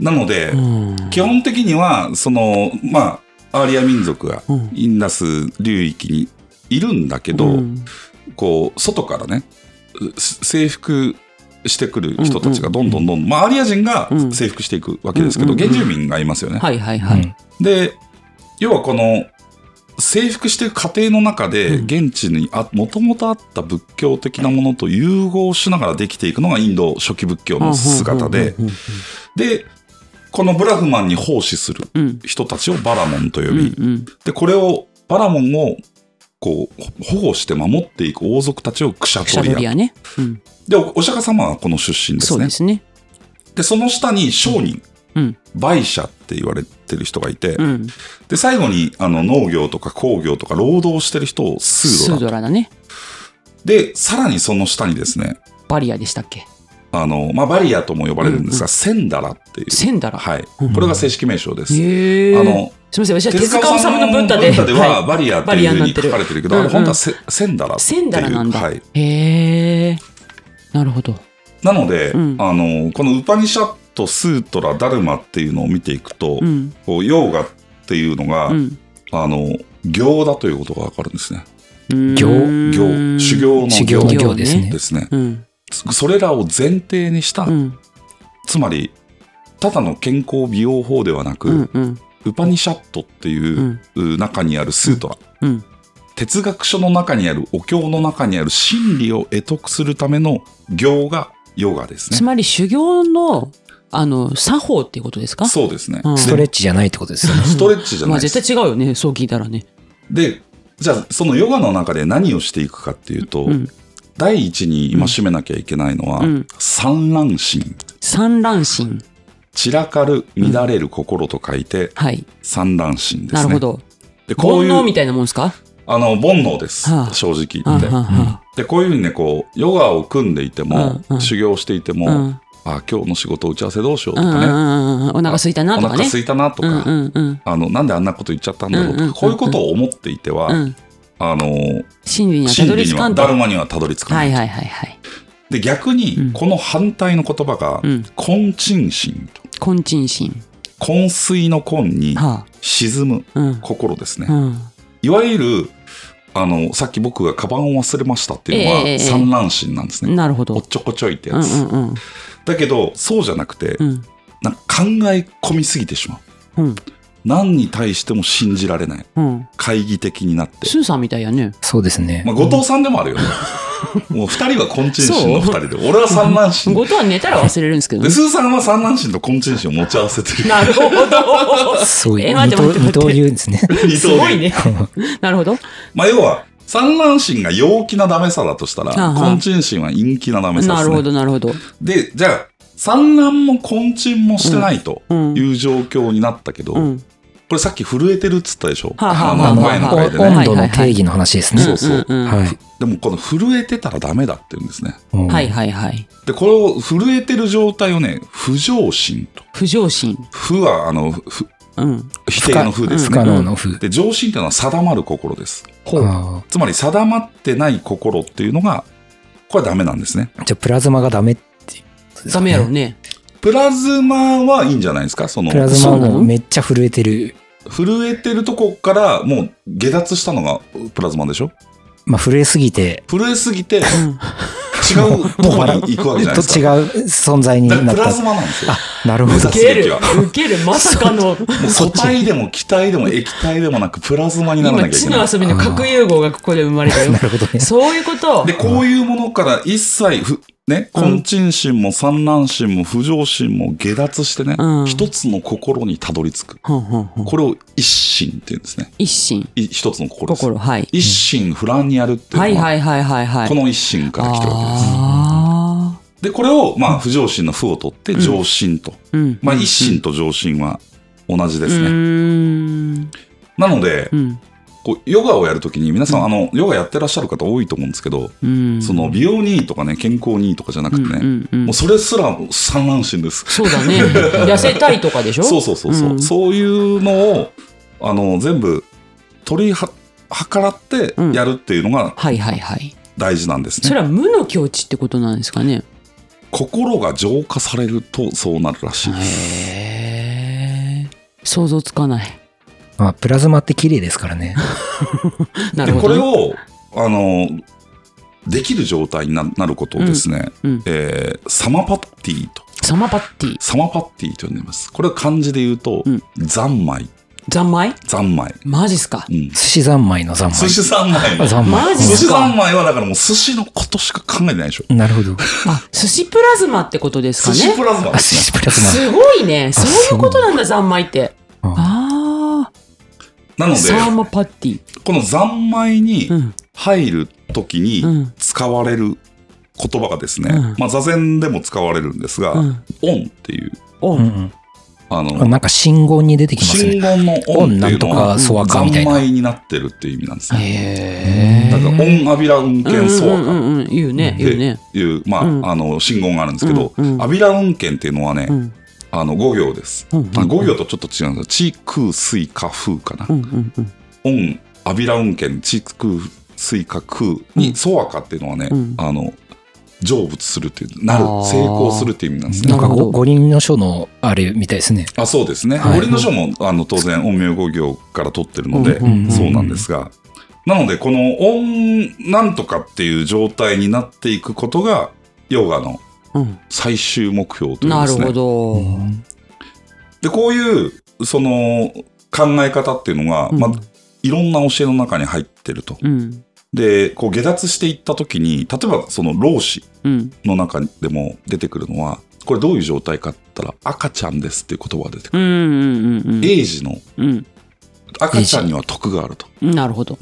Speaker 2: なので、
Speaker 1: う。うん。
Speaker 2: 基本的には、その、まあ、アーリア民族が
Speaker 1: うん。
Speaker 2: インダス流域にいるんだけど、
Speaker 1: うん。
Speaker 2: こう、外からね、う征服してくる人たちがどんどんどんどん、まあ、アーリア人が
Speaker 1: うん。
Speaker 2: 征服していくわけですけど、
Speaker 1: うん。うん。うん。
Speaker 2: 原住民がいますよね。
Speaker 1: はいはいはい。
Speaker 2: で、要はこの、征服していく過程の中で、
Speaker 1: うん
Speaker 2: 現地にあ、もともとあった仏教的なものと融合しながらできていくのがインド初期仏教の姿で、で、このブラフマンに奉仕する
Speaker 1: うん
Speaker 2: 人たちをバラモンと呼
Speaker 1: うん
Speaker 2: び、
Speaker 1: うん
Speaker 2: で、これを、バラモンを、こう、保護して守っていく王族たちをクシャトリア。
Speaker 1: ドリアね。うん
Speaker 2: で、おお釈迦様はこの出身ですね。
Speaker 1: そうですね。
Speaker 2: で、その下に商人、
Speaker 1: うん
Speaker 2: 売者って言われてる人がいて、
Speaker 1: うん。
Speaker 2: で、最後にあの農業とか工業とか労働してる人をスードラ。
Speaker 1: スードラだね。
Speaker 2: で、さらにその下にですね、
Speaker 1: パリアでしたっけ？
Speaker 2: あの、まあ、パリアとも呼ばれるんですが、センダラっていう。
Speaker 1: センダラ？
Speaker 2: はい。
Speaker 1: うん
Speaker 2: これが正式名称です。
Speaker 1: へえ。
Speaker 2: あの、
Speaker 1: すみません、私は手塚治
Speaker 2: 虫
Speaker 1: のブッダで。
Speaker 2: ブッダでは
Speaker 1: い
Speaker 2: パリアって
Speaker 1: パリ
Speaker 2: いうふうに書かれてるけど、あれ
Speaker 1: うんうん
Speaker 2: 本当はセセンダラっていう。
Speaker 1: センダラなんだ。
Speaker 2: はい。
Speaker 1: へえ。なるほど。
Speaker 2: なので、
Speaker 1: うん
Speaker 2: あの、このウパニシャッド、スートラ、ダルマっていうのを見ていくと、
Speaker 1: うん。
Speaker 2: こうヨーガっていうのが、
Speaker 1: うん。
Speaker 2: あの、行だということがわかるんですね。
Speaker 3: 行
Speaker 2: 行、修行の
Speaker 3: 修行の
Speaker 1: 行
Speaker 3: 行ですね
Speaker 2: で。すね。
Speaker 1: うん。
Speaker 2: それらを前提にした、
Speaker 1: うん。
Speaker 2: つまり、ただの健康美容法ではなく、
Speaker 1: うん。うん。
Speaker 2: ウパニシャットっていうう中にあるスートラ、
Speaker 1: うん。
Speaker 2: 哲学書の中にあるお経の中にある真理を得得するための行がヨガですね。
Speaker 1: つまり修行の、あの、作法っていうことですか？
Speaker 2: そうですね。
Speaker 1: うん
Speaker 3: ストレッチじゃないってことですよね。
Speaker 2: ストレッチじゃ
Speaker 1: まあ
Speaker 2: ないです。
Speaker 1: 絶対違うよね。そう聞いたらね。
Speaker 2: で、じゃあそのヨガの中で何をしていくかっていうと、
Speaker 1: うん。
Speaker 2: 第一に戒めなきゃいけないのは、
Speaker 1: うん
Speaker 2: 散乱心。
Speaker 1: 散乱心。
Speaker 2: 散らかる、乱れる心と書いて、
Speaker 1: はい。
Speaker 2: 散乱心ですね。
Speaker 1: なるほ。ど。
Speaker 2: で、こういう、
Speaker 1: 煩悩みたいなもんですか？
Speaker 2: あの、煩悩です。
Speaker 1: はあ
Speaker 2: 正直
Speaker 1: は
Speaker 2: 言って。
Speaker 1: はは
Speaker 2: で、こういうふうにね、こう、ヨガを組んでいても、
Speaker 1: うんうん
Speaker 2: 修行していても、
Speaker 1: うん。
Speaker 2: あ、今日の仕事打ち合わせどうしようとかね、
Speaker 1: んうん。お腹空いたなとかね。
Speaker 2: お腹空いたなとか、
Speaker 1: うん。
Speaker 2: あの、なんであんなこと言っちゃったんだろうとか、
Speaker 1: うんうんうん
Speaker 2: こういうことを思っていては、
Speaker 1: うん。
Speaker 2: あの、
Speaker 1: 真理にはたどり着かんと。
Speaker 2: ダルマにはたどり着かない。
Speaker 1: はいはいはいはい。
Speaker 2: で、逆に
Speaker 1: うん、
Speaker 2: この反対の言葉が、
Speaker 1: うん。
Speaker 2: 根沈心と。
Speaker 1: 根鎮心。
Speaker 2: 昏睡の根に
Speaker 1: は
Speaker 2: 沈む。心ですね。
Speaker 1: うん。
Speaker 2: いわゆる、あの、さっき僕がカバンを忘れましたっていうのは、
Speaker 1: ええ
Speaker 2: 散乱心なんですね。
Speaker 1: なるほど。
Speaker 2: おっちょこちょいって
Speaker 1: うん
Speaker 2: やつ。
Speaker 1: うんうん。
Speaker 2: だけど、そうじゃなくて、
Speaker 1: うん。
Speaker 2: なんか考え込みすぎてしまう。
Speaker 1: うん。
Speaker 2: 何に対しても信じられない。
Speaker 1: うん。
Speaker 2: 懐疑的になって。
Speaker 1: スーさんみたいやね。
Speaker 3: そうですね
Speaker 2: まあ、。後藤さんでもあるよね。もう二人は根沈心の二人で、俺は散乱心。
Speaker 1: 後藤は寝たら忘れるんですけど
Speaker 2: で、
Speaker 1: ね。
Speaker 2: スーさんは散乱心と根沈心を持ち合わせてる。
Speaker 1: なるほど。
Speaker 3: そういう
Speaker 1: え待
Speaker 3: 二刀流ですね。
Speaker 1: すごいね。なるほど。
Speaker 2: まあ、要は、散乱心が陽気なダメさだとしたら、
Speaker 1: はあはあ
Speaker 2: 根沈心は陰気なダメさです、ね。
Speaker 1: なるほどなるほど。
Speaker 2: で、じゃあ、散乱も根沈もしてないと
Speaker 1: うん
Speaker 2: いう状況になったけど、
Speaker 1: うん。
Speaker 2: これさっき震えてるっつったでしょ、
Speaker 1: はあはあ
Speaker 2: あの前の回でね。
Speaker 1: はい
Speaker 3: 温度の定義の話ですね。
Speaker 2: そうそう
Speaker 3: はい。
Speaker 2: でもこの震えてたらダメだって言うんですね。
Speaker 3: うん
Speaker 1: はいはいはい。
Speaker 2: で、これを震えてる状態をね、不上心と。
Speaker 1: 不上心。
Speaker 2: 不は、あの。否定の不です
Speaker 3: 不可
Speaker 2: ね。
Speaker 3: 能の不。
Speaker 2: で、上心っていうのは定まる心です。つまり定まってない心っていうのが、これはダメなんですね。
Speaker 3: ーじゃあプラズマがダメって
Speaker 1: ダメやろうね。
Speaker 2: プラズマはいいんじゃないですか？その
Speaker 3: プ、ラズマもめっちゃ震えてる。
Speaker 2: 震えてるとこからもう下脱したのがプラズマでしょ？
Speaker 3: まあ震えすぎて、
Speaker 2: 震えすぎて違
Speaker 1: う
Speaker 2: とこに行くわけじゃないですか。
Speaker 3: と違う存在に
Speaker 2: だからプラズ
Speaker 3: なった。
Speaker 2: マなんですよ。
Speaker 3: なるほど
Speaker 1: 受ける。受ける。まさかの。
Speaker 2: もう固体でも気体でも液体でもなくプラズマにならな
Speaker 1: 今、地
Speaker 2: きゃいけない。
Speaker 1: の遊びの核融合がここで生まれたよ
Speaker 3: な。るほどね。
Speaker 1: そういうこと
Speaker 2: で、。こういうものから一切ふ、ね、
Speaker 1: うん
Speaker 2: 根沈心も散乱心も不上心も下脱してね、
Speaker 1: うん
Speaker 2: 一つの心にたどり着く。
Speaker 1: ほん
Speaker 2: これを一心って言うんですね。
Speaker 1: 一心。
Speaker 2: い一つの心です。
Speaker 1: 心、はい。
Speaker 2: 一心不乱にやるっていうのは、
Speaker 1: はいはいはいはいはい。
Speaker 2: この一心から来てるわけです。
Speaker 1: あ
Speaker 2: で、これを、まあ、不上心の不を取って上心と。
Speaker 1: あ。うん。
Speaker 2: まあ、一心と上心は同じです
Speaker 1: う
Speaker 2: ね。なので
Speaker 1: う、ん。
Speaker 2: こうヨガをやるときに、皆さん、あの、ヨガやってらっしゃる方多いと思うんですけど、
Speaker 1: うん。
Speaker 2: その、美容にいいとかね、健康にいいとかじゃなくてね、
Speaker 1: うんうんうん
Speaker 2: もうそれすら散乱心です。
Speaker 1: そうだね。痩せたいとかでしょ？
Speaker 2: そうそうそうそう、
Speaker 1: うん
Speaker 2: そういうのを、あの、全部取りは、計らってやるっていうのが
Speaker 1: はいはいはい。
Speaker 2: 大事なんですね。
Speaker 1: それは無の境地ってことなんですかね？
Speaker 2: 心が浄化されるとそうなるらしいです。
Speaker 1: へえ。想像つかない。
Speaker 3: まあプラズマって綺麗ですからね。
Speaker 2: で、
Speaker 1: なるほどね。
Speaker 2: これを、あの、できる状態にななることをですね、
Speaker 1: うんうん
Speaker 2: えーサマパッティと、
Speaker 1: サマパッティ。
Speaker 2: サマパッティと呼んでいます。これは漢字で言うと、
Speaker 1: うん
Speaker 2: 三昧、
Speaker 1: 三昧？
Speaker 2: 三昧。
Speaker 1: マジっすか？
Speaker 2: うん。
Speaker 3: 寿司三昧の三昧。
Speaker 2: 寿司三昧の。
Speaker 3: 三昧。
Speaker 1: マジっ
Speaker 2: 寿司三昧はだからもう寿司のことしか考えてないでしょ。
Speaker 3: なるほど。
Speaker 1: あ、寿司プラズマってことですかね？
Speaker 2: 寿司プラズマ
Speaker 3: あ、寿。司プラズマ。
Speaker 1: すごいね。そういうことなんだ、三昧って。
Speaker 3: あ
Speaker 1: ああ。
Speaker 2: なので、
Speaker 1: サーマパッティ。
Speaker 2: この三昧に
Speaker 1: うん。
Speaker 2: 入るときに
Speaker 1: うん
Speaker 2: 使われる言葉がですね、
Speaker 1: うん
Speaker 2: まあ座禅でも使われるんですが、
Speaker 1: うん。
Speaker 2: オンっていう、
Speaker 1: オン。
Speaker 2: あの、
Speaker 3: なんか信号に出てきます
Speaker 2: 真
Speaker 3: ね。
Speaker 2: 言の音っていうの
Speaker 3: 音なんとか
Speaker 2: は、三昧になってるっていう意味なんですね。
Speaker 3: へ
Speaker 2: だから、音アビラ運転ソワカ。
Speaker 1: うんうね言うね
Speaker 2: っていう、まあ、
Speaker 1: うん
Speaker 2: あの、信号があるんですけど、
Speaker 1: うんうん
Speaker 2: アビラ運転っていうのはね、
Speaker 1: うん
Speaker 2: あの、5行です。
Speaker 1: うんうん
Speaker 2: あ5行とちょっと違うんですよ。地、空、水、火、風かな。
Speaker 1: うんうんうん
Speaker 2: 音、アビラ運転、地、空、水、火、空に、ソワカっていうのはね、
Speaker 1: うん
Speaker 2: あの、成仏するっていう、なる成功するっていう意味なんですね。
Speaker 3: なんか五輪の書のあれみたいですね。
Speaker 2: あそうですね。
Speaker 3: はい
Speaker 2: 五輪の書もあの当然、陰陽五行から取ってるので、
Speaker 1: うんうんうん
Speaker 2: そうなんですが、なので、この音なんとかっていう状態になっていくことが、ヨガの
Speaker 1: うん
Speaker 2: 最終目標というですね。
Speaker 1: なるほど。
Speaker 2: で、こういう、その、考え方っていうのが、
Speaker 1: うん。
Speaker 2: まあ、いろんな教えの中に入ってると。
Speaker 1: うん。
Speaker 2: で、こう下脱していったときに、例えばその老子
Speaker 1: うん。
Speaker 2: の中でも出てくるのは、これどういう状態かって言ったら、赤ちゃんですっていう言葉が出てくる。
Speaker 1: うんうんうんうん。
Speaker 2: 英治の
Speaker 1: うん。
Speaker 2: 赤ちゃんには徳があると。
Speaker 1: なるほど。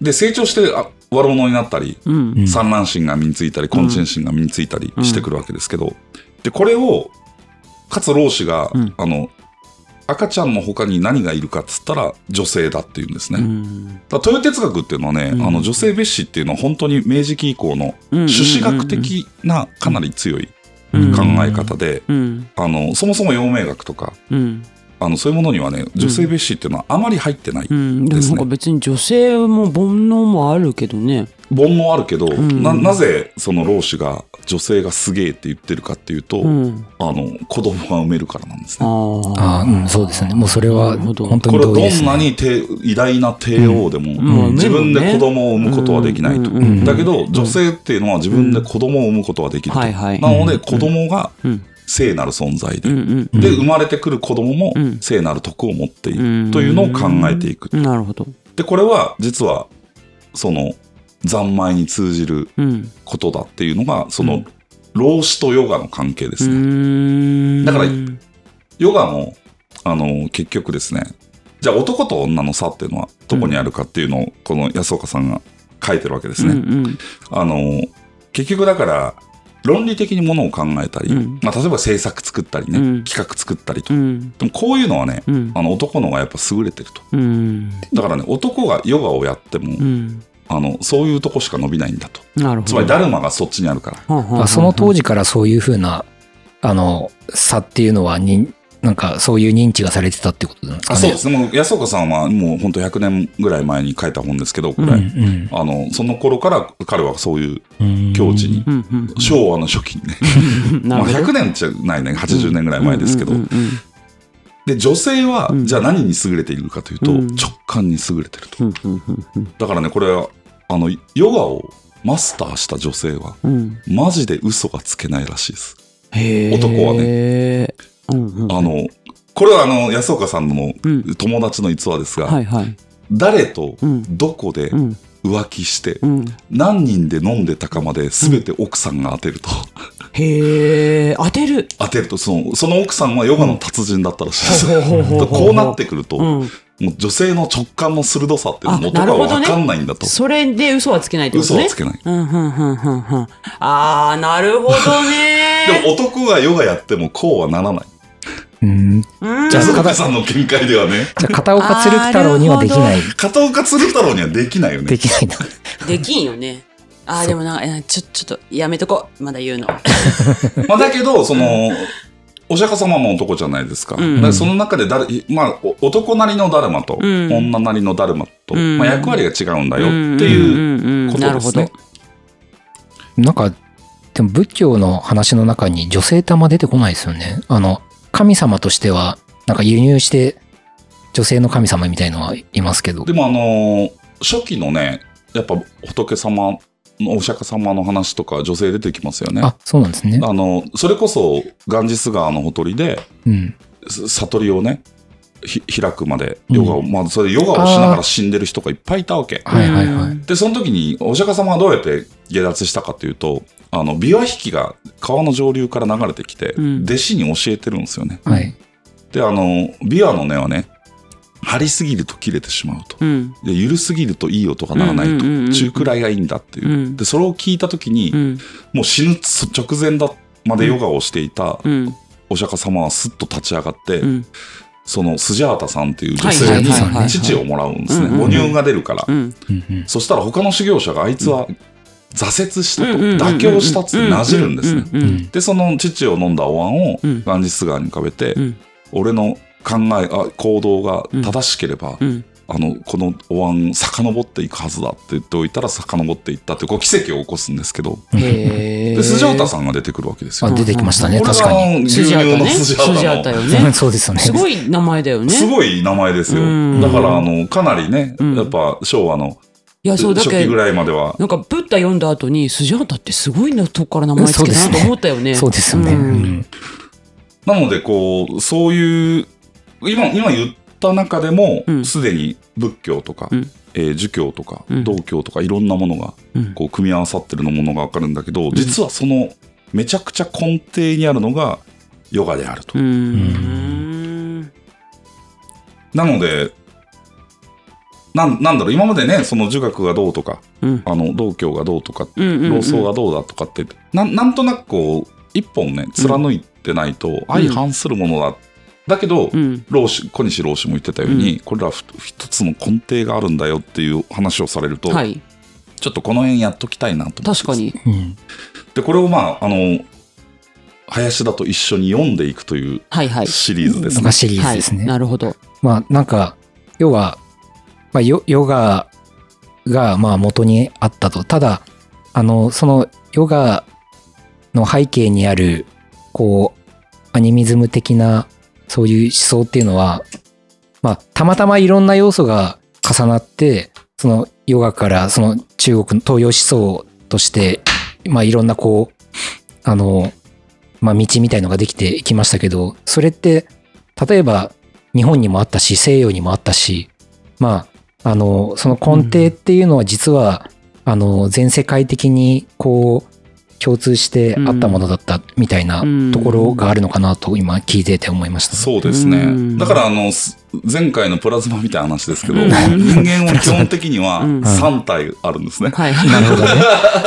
Speaker 2: で、成長してあ悪者になったり、
Speaker 1: うん。
Speaker 3: うん
Speaker 2: 産卵心が身についたり、根心心が身についたりしてくるわけですけど、で、これを、かつ老子が、
Speaker 1: うん。
Speaker 2: あの、赤ちゃんの他に何がいるかっつったら女性だっていうんですね。豊哲学っていうのはね、
Speaker 1: うん。
Speaker 2: あの女性蔑視っていうのは本当に明治期以降の
Speaker 1: うん。
Speaker 2: 朱子学的なかなり強い
Speaker 1: うん
Speaker 2: 考え方で、
Speaker 1: うん。
Speaker 2: あの、そもそも陽明学とか、
Speaker 1: うん
Speaker 2: あの、そういうものにはね、女性蔑視っていうのはあまり入ってない。
Speaker 1: うん。でも
Speaker 2: ですね
Speaker 1: なんか別に女性も煩悩もあるけどね。
Speaker 2: 煩悩あるけど、
Speaker 1: ん。
Speaker 2: な、なぜその老子が女性がすげえって言ってるかっていうと、
Speaker 1: うん。
Speaker 2: あの、子供が産めるからなんです
Speaker 1: あ
Speaker 2: ね。
Speaker 1: ー。
Speaker 3: ああ、うん、そうですね。もうそれは本当
Speaker 2: これは
Speaker 3: に同意です、ね。
Speaker 2: どんなに帝偉大な帝王でも、
Speaker 1: うん。
Speaker 2: 自分で子供を産むことはできないと。
Speaker 1: うん。うん。うん。
Speaker 2: だけど、女性っていうのは自分で子供を産むことはできると。
Speaker 1: はいはい。
Speaker 2: なので、子供が
Speaker 1: うん
Speaker 2: 聖なる存在で、
Speaker 1: うんうん。
Speaker 2: で、生まれてくる子供も
Speaker 1: うん。
Speaker 2: 聖なる徳を持ってい
Speaker 1: うん。
Speaker 2: るというのを考えていく。
Speaker 1: なるほど。
Speaker 2: で、これは実は、その、三昧に通じる
Speaker 1: うん。
Speaker 2: ことだっていうのが、その、老子とヨガの関係です
Speaker 1: う
Speaker 2: ね。だからヨガも、あの、結局ですね、じゃあ男と女の差っていうのはどこにあるかっていうのを、この安岡さんが書いてるわけですね。
Speaker 1: うんうん。
Speaker 2: あの、結局だから、論理的にものを考えたり、
Speaker 1: うん
Speaker 2: まあ、例えば制作作ったりね、
Speaker 1: うん
Speaker 2: 企画作ったりと。
Speaker 1: うん
Speaker 2: でもこういうのはね、
Speaker 1: うん
Speaker 2: あの男の方がやっぱ優れてると。
Speaker 1: うん
Speaker 2: だからね、男がヨガをやっても、
Speaker 1: うん
Speaker 2: あの、そういうとこしか伸びないんだと。
Speaker 1: なるほど
Speaker 2: つまり、ダルマがそっちにあるから。
Speaker 1: はあはあはあ
Speaker 3: その当時からそういうふうな、あの、差っていうのはに、なんかそういう認知がされてたってことなんですか
Speaker 2: あ
Speaker 3: ね。
Speaker 2: そうです。ね。もう安岡さんはもう本当100年ぐらい前に書いた本ですけど、これ、
Speaker 1: うん
Speaker 3: うん。
Speaker 2: あの、その頃から彼はそういう
Speaker 3: うん。
Speaker 2: 境地に、昭和の初期にね、ま あ
Speaker 1: なるほど。
Speaker 2: 100年じゃないね、80年ぐらい前ですけど、で、女性は
Speaker 1: う、ん。
Speaker 2: じゃあ何に優れているかというと、
Speaker 1: うん。
Speaker 2: 直感に優れてると。だからね、これは、あの、ヨガをマスターした女性は、
Speaker 1: うん。
Speaker 2: マジで嘘がつけないらしいです。男は
Speaker 1: ねうんうん
Speaker 2: あの、これはあの、安岡さんの
Speaker 1: うん。
Speaker 2: 友達の逸話ですが、
Speaker 1: はいはい。
Speaker 2: 誰と
Speaker 1: うん。
Speaker 2: どこで
Speaker 1: うん。
Speaker 2: 浮気して、
Speaker 1: うん。
Speaker 2: 何人で飲んでたかまで全て奥さんが当てると。
Speaker 1: へえ当てる。
Speaker 2: 当てると、その、その奥さんはヨガの達人だったらしいです。こうなってくると、
Speaker 1: うん。
Speaker 2: もう女性の直感の鋭さっていうのも
Speaker 1: あ
Speaker 2: 男
Speaker 1: なるほどね。
Speaker 2: は分かんないんだと。
Speaker 1: それで嘘はつけないってことね。
Speaker 2: 嘘はつけない。
Speaker 1: うんうんうんうんうん。ああなるほどね。
Speaker 2: でも男がヨガやってもこうはならない。
Speaker 3: うん。
Speaker 1: うん
Speaker 3: じゃあ
Speaker 2: 安岡さんの見解ではね、
Speaker 3: じゃあ片岡鶴太郎にはできない。
Speaker 2: 片岡鶴太郎にはできないよね。
Speaker 3: できないな。
Speaker 1: できんよねあーでもなえちょちょっとやめとこうまだ言うの
Speaker 2: まあだけど、その、お釈迦様も男じゃないですか。
Speaker 1: うん
Speaker 2: だからその中で誰、まあ、お男なりのダルマと、
Speaker 1: うん
Speaker 2: 女なりのダルマと、
Speaker 1: うん
Speaker 2: まあ、役割が違うんだよっていう
Speaker 1: う
Speaker 2: ことですね。
Speaker 3: なんか、でも仏教の話の中に女性ってあんま出てこないですよね。あの、神様としては、なんか輸入して女性の神様みたいのはいますけど
Speaker 2: で。もあのー初期のね、やっぱ仏様のお釈迦様の話とか女性出てきますよね。
Speaker 3: あ、そうなんですね。
Speaker 2: あの、それこそガンジス川のほとりで、
Speaker 3: うん。
Speaker 2: す悟りをね、ひ開くまでヨガを、まあそれでヨガをしながら死んでる人がいっぱいいたわけ。
Speaker 3: はいはいはい。
Speaker 2: で、その時にお釈迦様はどうやって下脱したかというと、あの、琵琶引きが川の上流から流れてきて、
Speaker 1: うん
Speaker 2: 弟子に教えてるんですよね。
Speaker 3: はい。
Speaker 2: で、あの、琵琶の根はね、張りすぎると切れてしまうと。
Speaker 1: うん
Speaker 2: で、緩すぎるといい音が鳴らないと。
Speaker 1: うんうんうんうん
Speaker 2: 中くらいがいいんだっていう。
Speaker 1: うん
Speaker 2: で、それを聞いた時に、
Speaker 1: うん
Speaker 2: もう死ぬ直前だまでヨガをしていた
Speaker 1: うん
Speaker 2: お釈迦様はスッと立ち上がって、
Speaker 1: うん
Speaker 2: そのスジャータさんっていう女
Speaker 1: はい
Speaker 2: 性に乳をもらうんですね。母乳が出るから。そしたら他の修行者があいつは挫折したと、妥協したっつってなじるんですね。で、その乳を飲んだお椀を
Speaker 1: うん。
Speaker 2: ガンジス川に浮かべて、
Speaker 1: うん。
Speaker 2: 俺の考え、あ行動が正しければ、
Speaker 1: うん
Speaker 2: あの、このお椀遡っていくはずだって言っておいたら遡っていったって、こう奇跡を起こすんですけど、
Speaker 1: へ
Speaker 2: で、スジャータ
Speaker 1: ん
Speaker 2: さんが出てくるわけですよ。
Speaker 3: あ出てきましたね、確かに。
Speaker 2: 牛乳のス
Speaker 1: ス
Speaker 2: ジャータの
Speaker 1: ジャータよね。
Speaker 3: そうですよね。
Speaker 1: すごい名前だよね。
Speaker 2: すごい名前ですよ。
Speaker 1: うん。
Speaker 2: だから、あの、かなりね、
Speaker 1: うん。
Speaker 2: やっぱ昭和の
Speaker 1: いやそうだ
Speaker 2: 初期ぐ
Speaker 1: けど
Speaker 2: らいまでは、
Speaker 1: なんかブッダ読んだ後にスジャータってすごいなとこから名前つけたなと思ったよね。
Speaker 3: そうですよね。
Speaker 2: なので、こう、そういう、今、今言った中でも
Speaker 1: う、ん。
Speaker 2: すでに仏教とか、
Speaker 1: うん。
Speaker 2: えー儒教とか、
Speaker 1: うん。
Speaker 2: 道教とか、いろんなものが、
Speaker 1: うん。
Speaker 2: こう、組み合わさってるのものがわかるんだけど、実はその、めちゃくちゃ根底にあるのが、ヨガであると。なので、なんなんだろう、今までね、その儒学がどうとか、
Speaker 1: うん。
Speaker 2: あの、道教がどうとか、
Speaker 1: うんうんうん。
Speaker 2: 老僧がどうだとかって、なんなんとなくこう、一本ね、貫いてないと相反するものだ。だけど、
Speaker 1: うん。
Speaker 2: 老子、小西老子も言ってたように、これらふ一つの根底があるんだよっていう話をされると、
Speaker 1: はい。
Speaker 2: ちょっとこの辺やっときたいなと思って
Speaker 1: 確かに。
Speaker 3: うん。
Speaker 2: で、これをまあ、あの、林田と一緒に読んでいくという
Speaker 1: はいはい。
Speaker 2: シリーズですね。
Speaker 3: なん。かシリーズです
Speaker 1: はい。
Speaker 3: ね。
Speaker 1: なるほど。
Speaker 3: まあなんか、要は、まあ、ヨヨガがまあ元にあったと。ただ、あの、そのヨガの背景にある、こう、アニミズム的な、そういう思想っていうのは、まあ、たまたまいろんな要素が重なって、そのヨガからその中国の東洋思想として、まあいろんなこう、あの、まあ道みたいのができていきましたけど、それって、例えば日本にもあったし、西洋にもあったし、まあ、あの、その根底っていうのは実は、あの、全世界的にこう、共通してあったものだったみたいな
Speaker 1: うん
Speaker 3: ところがあるのかなと今聞いてて思いました。
Speaker 2: そうですね
Speaker 1: うん。
Speaker 2: だから、あの、す前回のプラズマみたいな話ですけど、
Speaker 1: うん。
Speaker 2: 人間は基本的には
Speaker 1: うん。
Speaker 2: 3体あるんですね。
Speaker 1: はい
Speaker 3: なるほどね。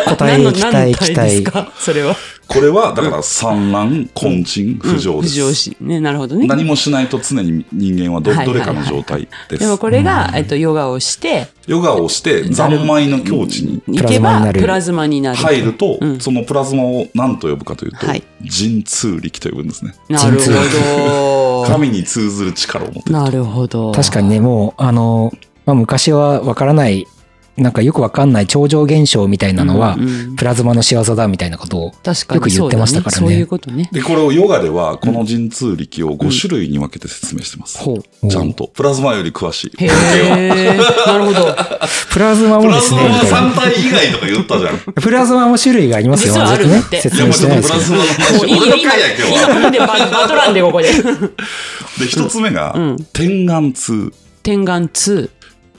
Speaker 3: 答え、
Speaker 1: 何の
Speaker 3: 期待、
Speaker 1: 何の体
Speaker 3: 期待。
Speaker 1: ですかそれは。
Speaker 2: これは、だから産卵、根沈、浮上です。
Speaker 1: 浮上しねなるほどね。
Speaker 2: 何もしないと常に人間はど,、
Speaker 1: はいはいはい。
Speaker 2: どれかの状態です。
Speaker 1: でもこれが、えっと、ヨガをして
Speaker 2: ヨガをして三昧の境地に
Speaker 1: 行けばプ
Speaker 3: プラ
Speaker 1: ラズマになる。
Speaker 2: 入ると、
Speaker 1: うん。
Speaker 2: そのプラズマを何と呼ぶかというと、
Speaker 1: はい。
Speaker 2: 神通力と呼ぶんですね。
Speaker 1: なるほど
Speaker 2: 神に通ずる力を持っている。
Speaker 1: なるほど
Speaker 3: 確かにね、もう、あの、まあ、昔はわからない、なんかよくわかんない超常現象みたいなのは、プラズマの仕業だみたいなことを、
Speaker 1: 確かに
Speaker 3: よく言ってましたからね。
Speaker 1: そうだそういうことね。
Speaker 2: で、これをヨガでは、この神通力を5種類に分けて説明してます。ちゃんと。プラズマより詳しい。
Speaker 1: へえなるほど。
Speaker 3: プラズマもですね、みたいな。
Speaker 2: 体以外とか言ったじゃん。い
Speaker 3: プラズマも種類がありますよ、
Speaker 1: ある
Speaker 3: ね説明してないですけど。
Speaker 2: ズマの話、
Speaker 1: もういい
Speaker 2: 俺の回や今日は。
Speaker 1: 今でババトランでここで
Speaker 2: で、一つ目が、
Speaker 1: うん
Speaker 2: 天眼通。
Speaker 1: 天眼2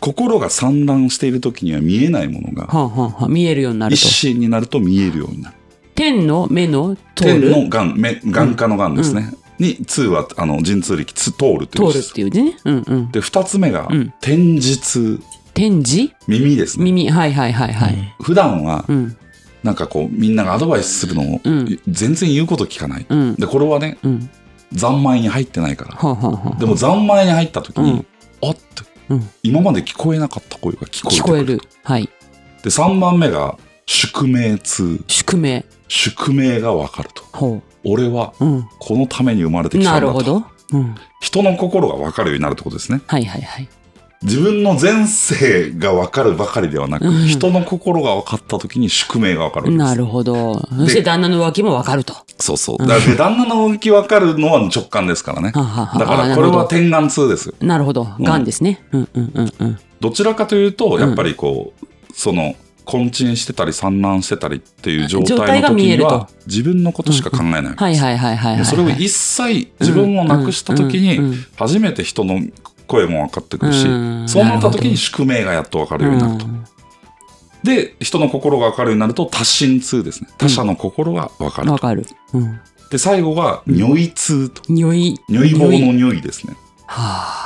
Speaker 2: 心が散乱している時には見えないものが、
Speaker 1: はあ、はあはあ、見えるようになる
Speaker 2: 一
Speaker 1: と
Speaker 2: 心になると見えるようになる。
Speaker 1: 天の目の通
Speaker 2: 天
Speaker 1: る
Speaker 2: の眼、目、眼科の眼ですね。に、通は、あの、神通力、つ通るっていう。
Speaker 1: 通るっていうね。うんうん。
Speaker 2: で、二つ目が
Speaker 1: うん、
Speaker 2: 天実、
Speaker 1: 天耳
Speaker 2: 耳ですね。
Speaker 1: 耳はいはいはいはい。
Speaker 2: 普段は
Speaker 1: う、ん。
Speaker 2: なんかこう、みんながアドバイスするのを
Speaker 1: うん、
Speaker 2: 全然言うこと聞かない。
Speaker 1: うん。
Speaker 2: で、これはね、
Speaker 1: うん。
Speaker 2: 三昧に入ってないから。
Speaker 1: はあ、は
Speaker 2: でも三昧に入った時に
Speaker 1: うん、
Speaker 2: あって
Speaker 1: うん、
Speaker 2: 今まで聞こえなかった声が聞こえる。
Speaker 1: 聞こえるはい
Speaker 2: で、三番目が、宿命通。
Speaker 1: 宿命
Speaker 2: 宿命がわかると。
Speaker 1: ほ
Speaker 2: 俺は、このために生まれてきたんだと。
Speaker 1: なるほどうん
Speaker 2: 人の心がわかるようになるってことですね。
Speaker 1: はいはいはい
Speaker 2: 自分の前世がわかるばかりではなく、
Speaker 1: うん。
Speaker 2: 人の心が分かった時に宿命がわかるわけです。
Speaker 1: なるほど。そして旦那の浮気もわかると。
Speaker 2: そうそう。だからで旦那の動き分かるのは直感ですからね。だからこれは天眼通ですよ。
Speaker 1: なるほど。がん。ですね。うんうんうんうん。
Speaker 2: どちらかというと、やっぱりこう、その、根沈してたり散乱してたりっていう状
Speaker 1: 状態
Speaker 2: 態の時には、自分のことしか考えないわけです。
Speaker 1: はいはいはいはいはいはい。
Speaker 2: でそれを一切自分をなくした時に初めて人の声も分かってくるし
Speaker 1: うん、
Speaker 2: そうなった時に宿命がやっと分かるようになると。で、人の心が分かるようになると、多心通ですね。他者の心が分かると。
Speaker 1: わかるうん
Speaker 2: で、最後が、如意通と。
Speaker 1: 匂い
Speaker 2: 如意棒の如意ですね。
Speaker 1: はあ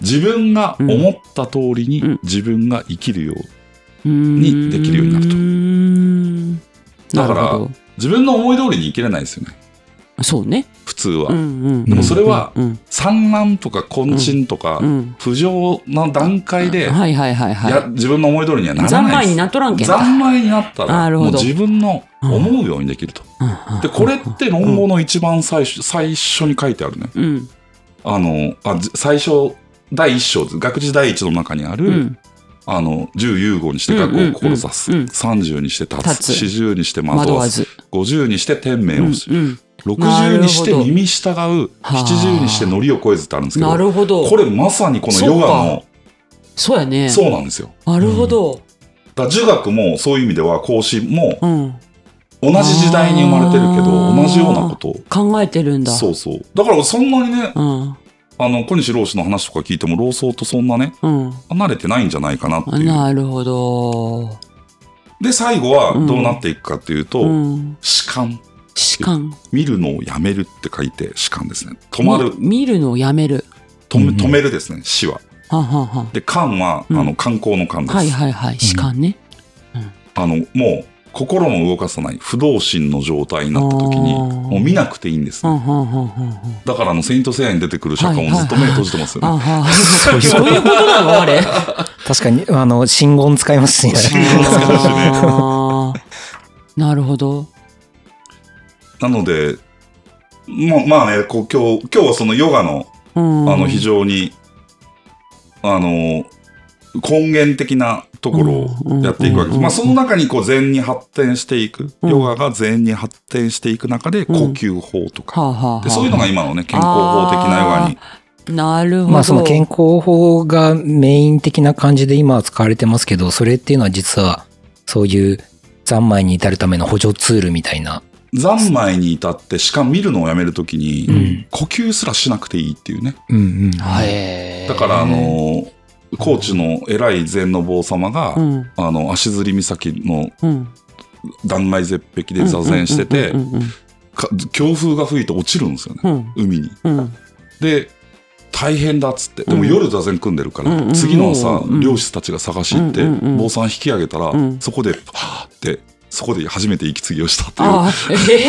Speaker 2: 自分が思った通りに
Speaker 1: うん
Speaker 2: 自分が生きるよう。
Speaker 1: に
Speaker 2: にできるようになると
Speaker 1: ると
Speaker 2: だから自分の思い通りに生きれないですよね。
Speaker 1: そうね。
Speaker 2: 普通は、
Speaker 1: うんうん、
Speaker 2: でもそれは産卵とか昆虫とか浮上の段階で自分の思い通りにはならない。で
Speaker 1: ん
Speaker 2: 三昧になったらもう自分の思うようにできると、でこれって論語の一番最初最初に書いてあるね、
Speaker 1: うん、
Speaker 2: あのあ最初第一章学士第一の中にある、
Speaker 1: うん。
Speaker 2: あの、十融合にして学を志す。
Speaker 1: うん、
Speaker 2: にして立つ。四十にして惑わ
Speaker 1: ず。
Speaker 2: 五十にして天命を
Speaker 1: する。うん、
Speaker 2: 60にして耳従う、70にして乗りを超えずってあるんですけど、
Speaker 1: なるほど
Speaker 2: これまさにこのヨガの、
Speaker 1: そうやね。
Speaker 2: そうなんですよ。
Speaker 1: なるほど。
Speaker 2: うん、だ儒学もそういう意味では、孔子も、同じ時代に生まれてるけど、同じようなことを。
Speaker 1: 考えてるんだ。
Speaker 2: そうそう。だからそんなにね、
Speaker 1: うん、
Speaker 2: あの、小西老師の話とか聞いても、老僧とそんなね、
Speaker 1: うん、
Speaker 2: 離れてないんじゃないかなっていう。
Speaker 1: なるほど。
Speaker 2: で、最後はどうなっていくかっていうと、
Speaker 1: うん、
Speaker 2: 士官。
Speaker 1: 士官。
Speaker 2: 見るのをやめるって書いて士官ですね止まる
Speaker 1: み見るのをやめる。
Speaker 2: 止め
Speaker 3: うんうん
Speaker 2: 止めるですね死は
Speaker 1: はんはんはん。
Speaker 2: で官は、
Speaker 1: うん
Speaker 2: あの観光の官です、
Speaker 1: はいはいはい。士官ね。
Speaker 2: あのもう心も動かさない不動心の状態になった時にもう見なくていいんです、
Speaker 1: はんはんはんはんはん。
Speaker 2: だからあの、セイントセイヤに出てくる釈迦もずっと目閉じてますよね。
Speaker 1: そういうことなのあれ。
Speaker 3: 確かに、あの、信号使いますしね。
Speaker 1: なるほど。
Speaker 2: なので、ままあね、こう今日、今日はそのヨガの、
Speaker 1: うん
Speaker 2: あの、非常に、あの、根源的なところをやっていくわけです。
Speaker 1: うん
Speaker 2: まあ、その中にこう禅に発展していく、
Speaker 1: うん
Speaker 2: ヨガが禅に発展していく中で呼吸法とか、でそういうのが今のね、健康法的なヨガに。
Speaker 1: なるほど。
Speaker 3: まあその健康法がメイン的な感じで今は使われてますけど、それっていうのは実はそういう三昧に至るための補助ツールみたいな。
Speaker 2: 三昧に至って、しかも見るのをやめるときに、
Speaker 3: うん。
Speaker 2: 呼吸すらしなくていいっていうね。
Speaker 3: うんうん。
Speaker 2: だから、あの、高知の偉い禅の坊様が、
Speaker 1: うん。
Speaker 2: あの、足摺岬の
Speaker 1: うん。
Speaker 2: 断崖絶壁で座禅してて強風が吹いて落ちるんですよね、
Speaker 1: うん。
Speaker 2: 海に。で、大変だっつって。でも
Speaker 1: うん。
Speaker 2: 夜座禅組んでるから、次の朝
Speaker 1: う、ん
Speaker 2: 漁師たちが探し行って、
Speaker 1: うんうんうん
Speaker 2: 坊さん引き上げたら、
Speaker 1: うん。
Speaker 2: そこで、はーって、そこで初めて息継ぎをしたっていう。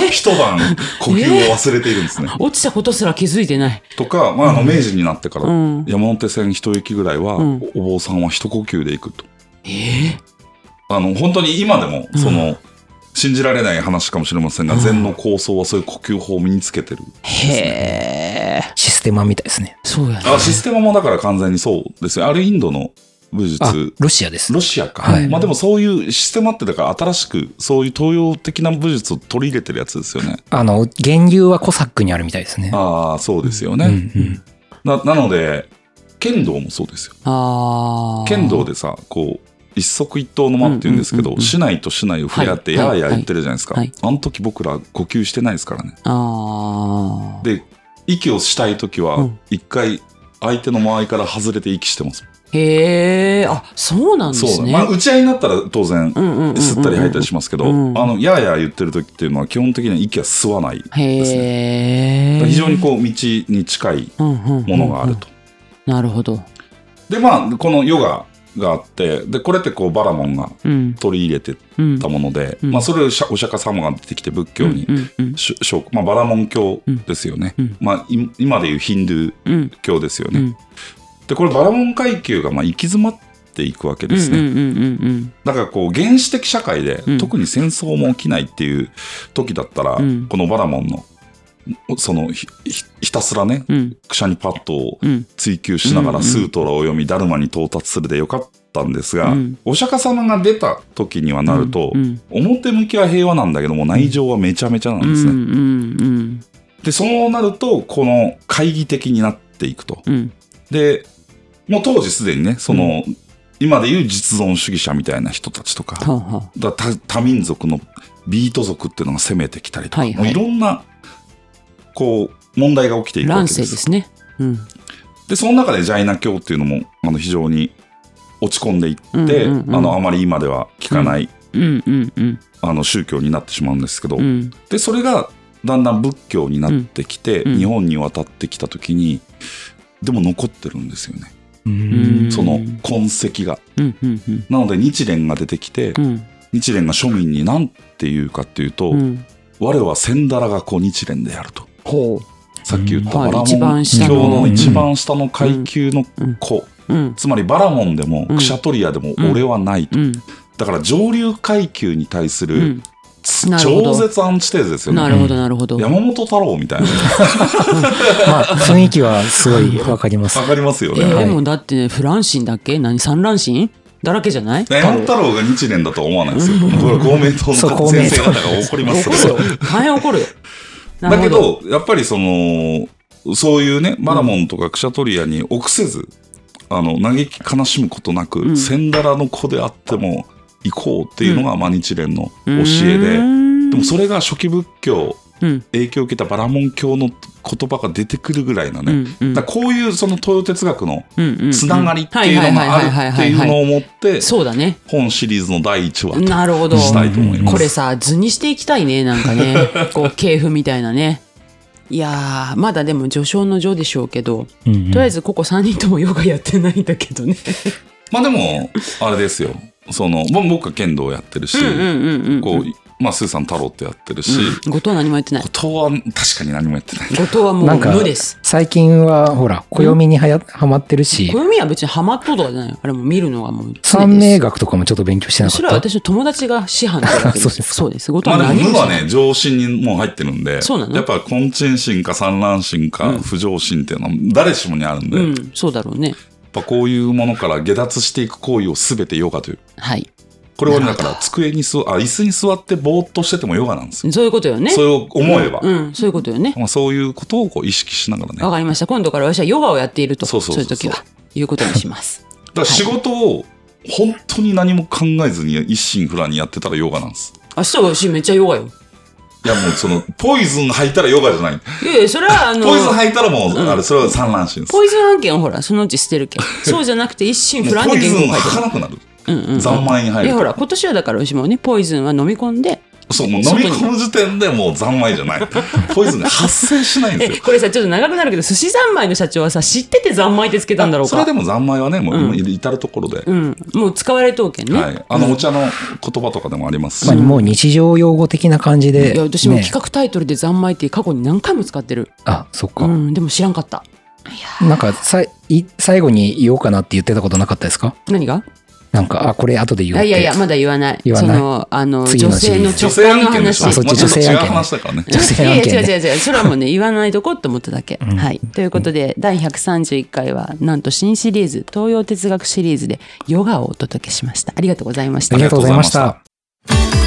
Speaker 1: えー？
Speaker 2: 一晩呼吸を忘れているんですね。
Speaker 1: 落ちたことすら気づいてない？
Speaker 2: とか、まあ、あの、明治になってから、
Speaker 1: うん。
Speaker 2: 山手線一駅ぐらいは、
Speaker 1: うん
Speaker 2: お坊さんは一呼吸で行くと。
Speaker 1: えー？
Speaker 2: あの、本当に今でも、その、信じられない話かもしれませんが、禅の構想はそういう呼吸法を身につけてる。
Speaker 1: へえ。
Speaker 3: システマみたいですね。
Speaker 1: そうやね。
Speaker 2: あ、システマもだから完全にそうですよ。あれインドの武術、
Speaker 3: あ、ロシアです。
Speaker 2: ロシアか。
Speaker 3: はい
Speaker 2: まあでもそういうシステマってだから新しくそういう東洋的な武術を取り入れてるやつですよね。
Speaker 3: あの、源流はコサックにあるみたいですね。
Speaker 2: ああ、そうですよ
Speaker 3: うん
Speaker 2: ね。
Speaker 3: うん
Speaker 2: ななので、剣道もそうですよ。
Speaker 1: ああ。
Speaker 2: 剣道でさ、こう、一足一刀の間って言うんですけど、市内と市内を触れ合って、
Speaker 1: はい
Speaker 2: やーやー言ってるじゃないですか。
Speaker 1: はい
Speaker 2: あの時僕ら呼吸してないですからね。
Speaker 1: ああ。
Speaker 2: で、息をしたい時は
Speaker 1: うん、
Speaker 2: 一回相手の周りから外れて息してます。
Speaker 1: へえ。あ、そうなんですね。
Speaker 2: まあ、打ち合いになったら当然、吸ったり吐いたりしますけど、
Speaker 1: うん
Speaker 2: あの、やーやー言ってる時っていうのは基本的には息は吸わない。
Speaker 1: へえ。
Speaker 2: 非常にこう、道に近いものがあると。
Speaker 1: なるほど。
Speaker 2: で、まあ、このヨガがあって、で、これってこう、バラモンが
Speaker 1: うん。
Speaker 2: 取り入れて
Speaker 1: うん。
Speaker 2: たもので、
Speaker 1: うん
Speaker 2: まあ、それをお釈迦様が出てきて仏教にまあ、バラモン教ですよね。
Speaker 1: うん
Speaker 2: まあ、い今でいうヒンドゥー
Speaker 1: うん
Speaker 2: 教ですよね。
Speaker 1: うん
Speaker 2: で、これバラモン階級がまあ行き詰まっていくわけですね。
Speaker 1: うんうんうんうん
Speaker 2: だからこう原始的社会で、
Speaker 1: うん。
Speaker 2: 特に戦争も起きないっていう時だったら、
Speaker 1: うん。
Speaker 2: このバラモンのそのひたすらね、
Speaker 1: うん。
Speaker 2: クシャニパッドを
Speaker 1: うん。
Speaker 2: 追求しなが
Speaker 1: うんうん
Speaker 2: らスートラを読み、ダルマに到達するでよかったんですが、
Speaker 1: うん。
Speaker 2: お釈迦様が出た時にはなると、
Speaker 1: うん。
Speaker 2: 表向きは平和なんだけども内情はめちゃめちゃなんですね。
Speaker 1: うんうん
Speaker 2: で、そうなると、この懐疑的になっていくと。
Speaker 1: うんうん。
Speaker 2: で、もう当時すでにね、その、今でいう実存主義者みたいな人たちとか、
Speaker 1: はあは
Speaker 2: だ多多民族のビート族っていうのが攻めてきたりとか、
Speaker 1: はいはい。
Speaker 2: もういろんな、こう、問題が起きていくわ
Speaker 1: 乱
Speaker 2: けです。
Speaker 1: 世ですね。うん。
Speaker 2: で、その中でジャイナ教っていうのも、あの、非常に落ち込んでいって、
Speaker 1: うんうんうん
Speaker 2: あの、あまり今では聞かない、
Speaker 1: うん。うん。うん。
Speaker 2: あの、宗教になってしまうんですけど、
Speaker 1: うん。
Speaker 2: で、それがだんだん仏教になってきて、
Speaker 1: うん。うん。
Speaker 2: 日本に渡ってきた時に、でも残ってるんですよね。
Speaker 3: うん。
Speaker 2: その痕跡が。
Speaker 1: うんうんうん。
Speaker 2: なので日蓮が出てきて、
Speaker 1: うん。
Speaker 2: 日蓮が庶民に何て言うかっていうと、
Speaker 1: うん。
Speaker 2: 我は千だらが子日蓮であると。
Speaker 1: ほ
Speaker 2: さっき言った
Speaker 1: はい
Speaker 2: バラモン。教
Speaker 1: の
Speaker 2: の一番下の階級の子。つまりバラモンでも
Speaker 1: うん。
Speaker 2: クシャトリアでも俺はないと。
Speaker 1: うん。
Speaker 2: だから上流階級に対する超絶アンチテーゼですよね。
Speaker 1: なるほど、なるほど。
Speaker 2: 山本太郎みたいな。
Speaker 3: まあ、雰囲気はすごいわかります
Speaker 2: わ。かりますよ
Speaker 1: え
Speaker 2: ね。
Speaker 1: ー、もうだってね、フランシンだっけ？何？三乱心だらけじゃない？
Speaker 2: 山本太郎が日蓮だとは思わないですよ。これは公明党の先生方が怒ります
Speaker 1: 怒るよ。大変怒る
Speaker 2: だけど、やっぱりその、そういうね、バラモンとかクシャトリアに臆せず、あの、嘆き悲しむことなく、
Speaker 1: うん
Speaker 2: 千だらの子であっても行こうっていうのが、まあ日蓮の教
Speaker 1: う
Speaker 2: えで、
Speaker 1: ん
Speaker 2: でもそれが初期仏教、
Speaker 1: うん。
Speaker 2: 影響を受けたバラモン教の言葉が出てくるぐらいなね、
Speaker 1: うんうん
Speaker 2: こういうその東洋哲学のつながりっていうのがあるっていうのを思って、
Speaker 1: そうだね。
Speaker 2: 本シリーズの第1話と
Speaker 1: なるほど。
Speaker 2: したいと思います。
Speaker 1: これさ、図にしていきたいね、なんかね。こう、系譜みたいなね。いやー、まだでも序章の序でしょうけど、
Speaker 3: うんうん
Speaker 1: とりあえずここ3人ともヨガやってないんだけどね。
Speaker 2: まあでも、あれですよ。その、まあ僕は剣道やってるし、
Speaker 1: うんうんうんうん。
Speaker 2: こう、まあスーさん太郎ってやってるし、
Speaker 1: うん後藤は何もやってない。
Speaker 2: 後藤は確かに何もやってない。
Speaker 1: 後藤はもう無です。
Speaker 3: 最近は、ほら、暦にはや、はまってるし、
Speaker 1: 暦は別にハマっととかじゃないよ。あれも見るのがもう常です。
Speaker 3: 三名学とかもちょっと勉強してなか
Speaker 1: それは
Speaker 3: った。
Speaker 1: 私の友達が師範
Speaker 3: そうですか
Speaker 1: そうです。後藤
Speaker 2: まあでも無はね、上心にもう入ってるんで、
Speaker 1: そうなの？
Speaker 2: やっぱ根鎮心か産卵心か不上心っていうのは誰しもにあるんで、
Speaker 1: うん、そうだろうね。
Speaker 2: ぱこういうものから下脱していく行為を全てヨガという。
Speaker 1: はい。
Speaker 2: これはねだから机に座、あ、椅子に座ってぼーっとしててもヨガなんですよ。
Speaker 1: そういうことよね。
Speaker 2: それを思えば。
Speaker 1: うん、そういうことよね。
Speaker 2: まあ、そういうことをこう意識しながらね。
Speaker 1: わかりました。今度から私はヨガをやっていると。
Speaker 2: そうそうそうそう
Speaker 1: いう時は。いうことにします。
Speaker 2: だから仕事を本当に何も考えずに一心不乱にやってたらヨガなんです。
Speaker 1: 明日は私めっちゃヨガよ。
Speaker 2: いやもうその、ポイズン吐いたらヨガじゃない。
Speaker 1: いやいや、それはあの、
Speaker 2: ポイズン吐いたらもう、あれ、それは産卵心です。
Speaker 1: ポイズン案件はほら、そのうち捨てるけん。そうじゃなくて一心不乱
Speaker 2: ポイズン
Speaker 1: に言語を書いてる。
Speaker 2: 吐かなくなる。
Speaker 1: うんうんうん
Speaker 2: 三万円入ると。
Speaker 1: いやほら、今年はだから私もね、ポイズンは飲み込んで、
Speaker 2: そう、もう飲み込む時点でもう三昧じゃない。ポイズンが発生しないんですよ。
Speaker 1: えこれさ、ちょっと長くなるけど、寿司三昧の社長はさ、知ってて三昧ってつけたんだろうか。
Speaker 2: それでも三昧はね、もう
Speaker 1: うん
Speaker 2: 今至るところで。
Speaker 1: うん。もう使われとうけんね。
Speaker 2: はい。あの、お茶の言葉とかでもありますし。
Speaker 3: まあ、もう日常用語的な感じで。
Speaker 1: いや、私も
Speaker 3: ね
Speaker 1: 企画タイトルで三昧って過去に何回も使ってる。
Speaker 3: あ、そっか。
Speaker 1: うん、でも知らんかった。
Speaker 3: なんかさい、最後に言おうかなって言ってたことなかったですか？
Speaker 1: 何が？
Speaker 3: なんか、あ、これ後で言おうって。
Speaker 1: いやいや、まだ言わない。
Speaker 3: 言わない
Speaker 1: その、あの、女性の直感の話。
Speaker 3: あそっち女性案件ね
Speaker 2: 話だからね。
Speaker 3: 女性
Speaker 1: いやいや違う。違う違う。それはもうね、言わないとこって思っただけ。
Speaker 3: うん
Speaker 1: はい。ということで、第131回は、なんと新シリーズ、東洋哲学シリーズで、ヨガをお届けしました。ありがとうございました
Speaker 3: あり。がとうございました。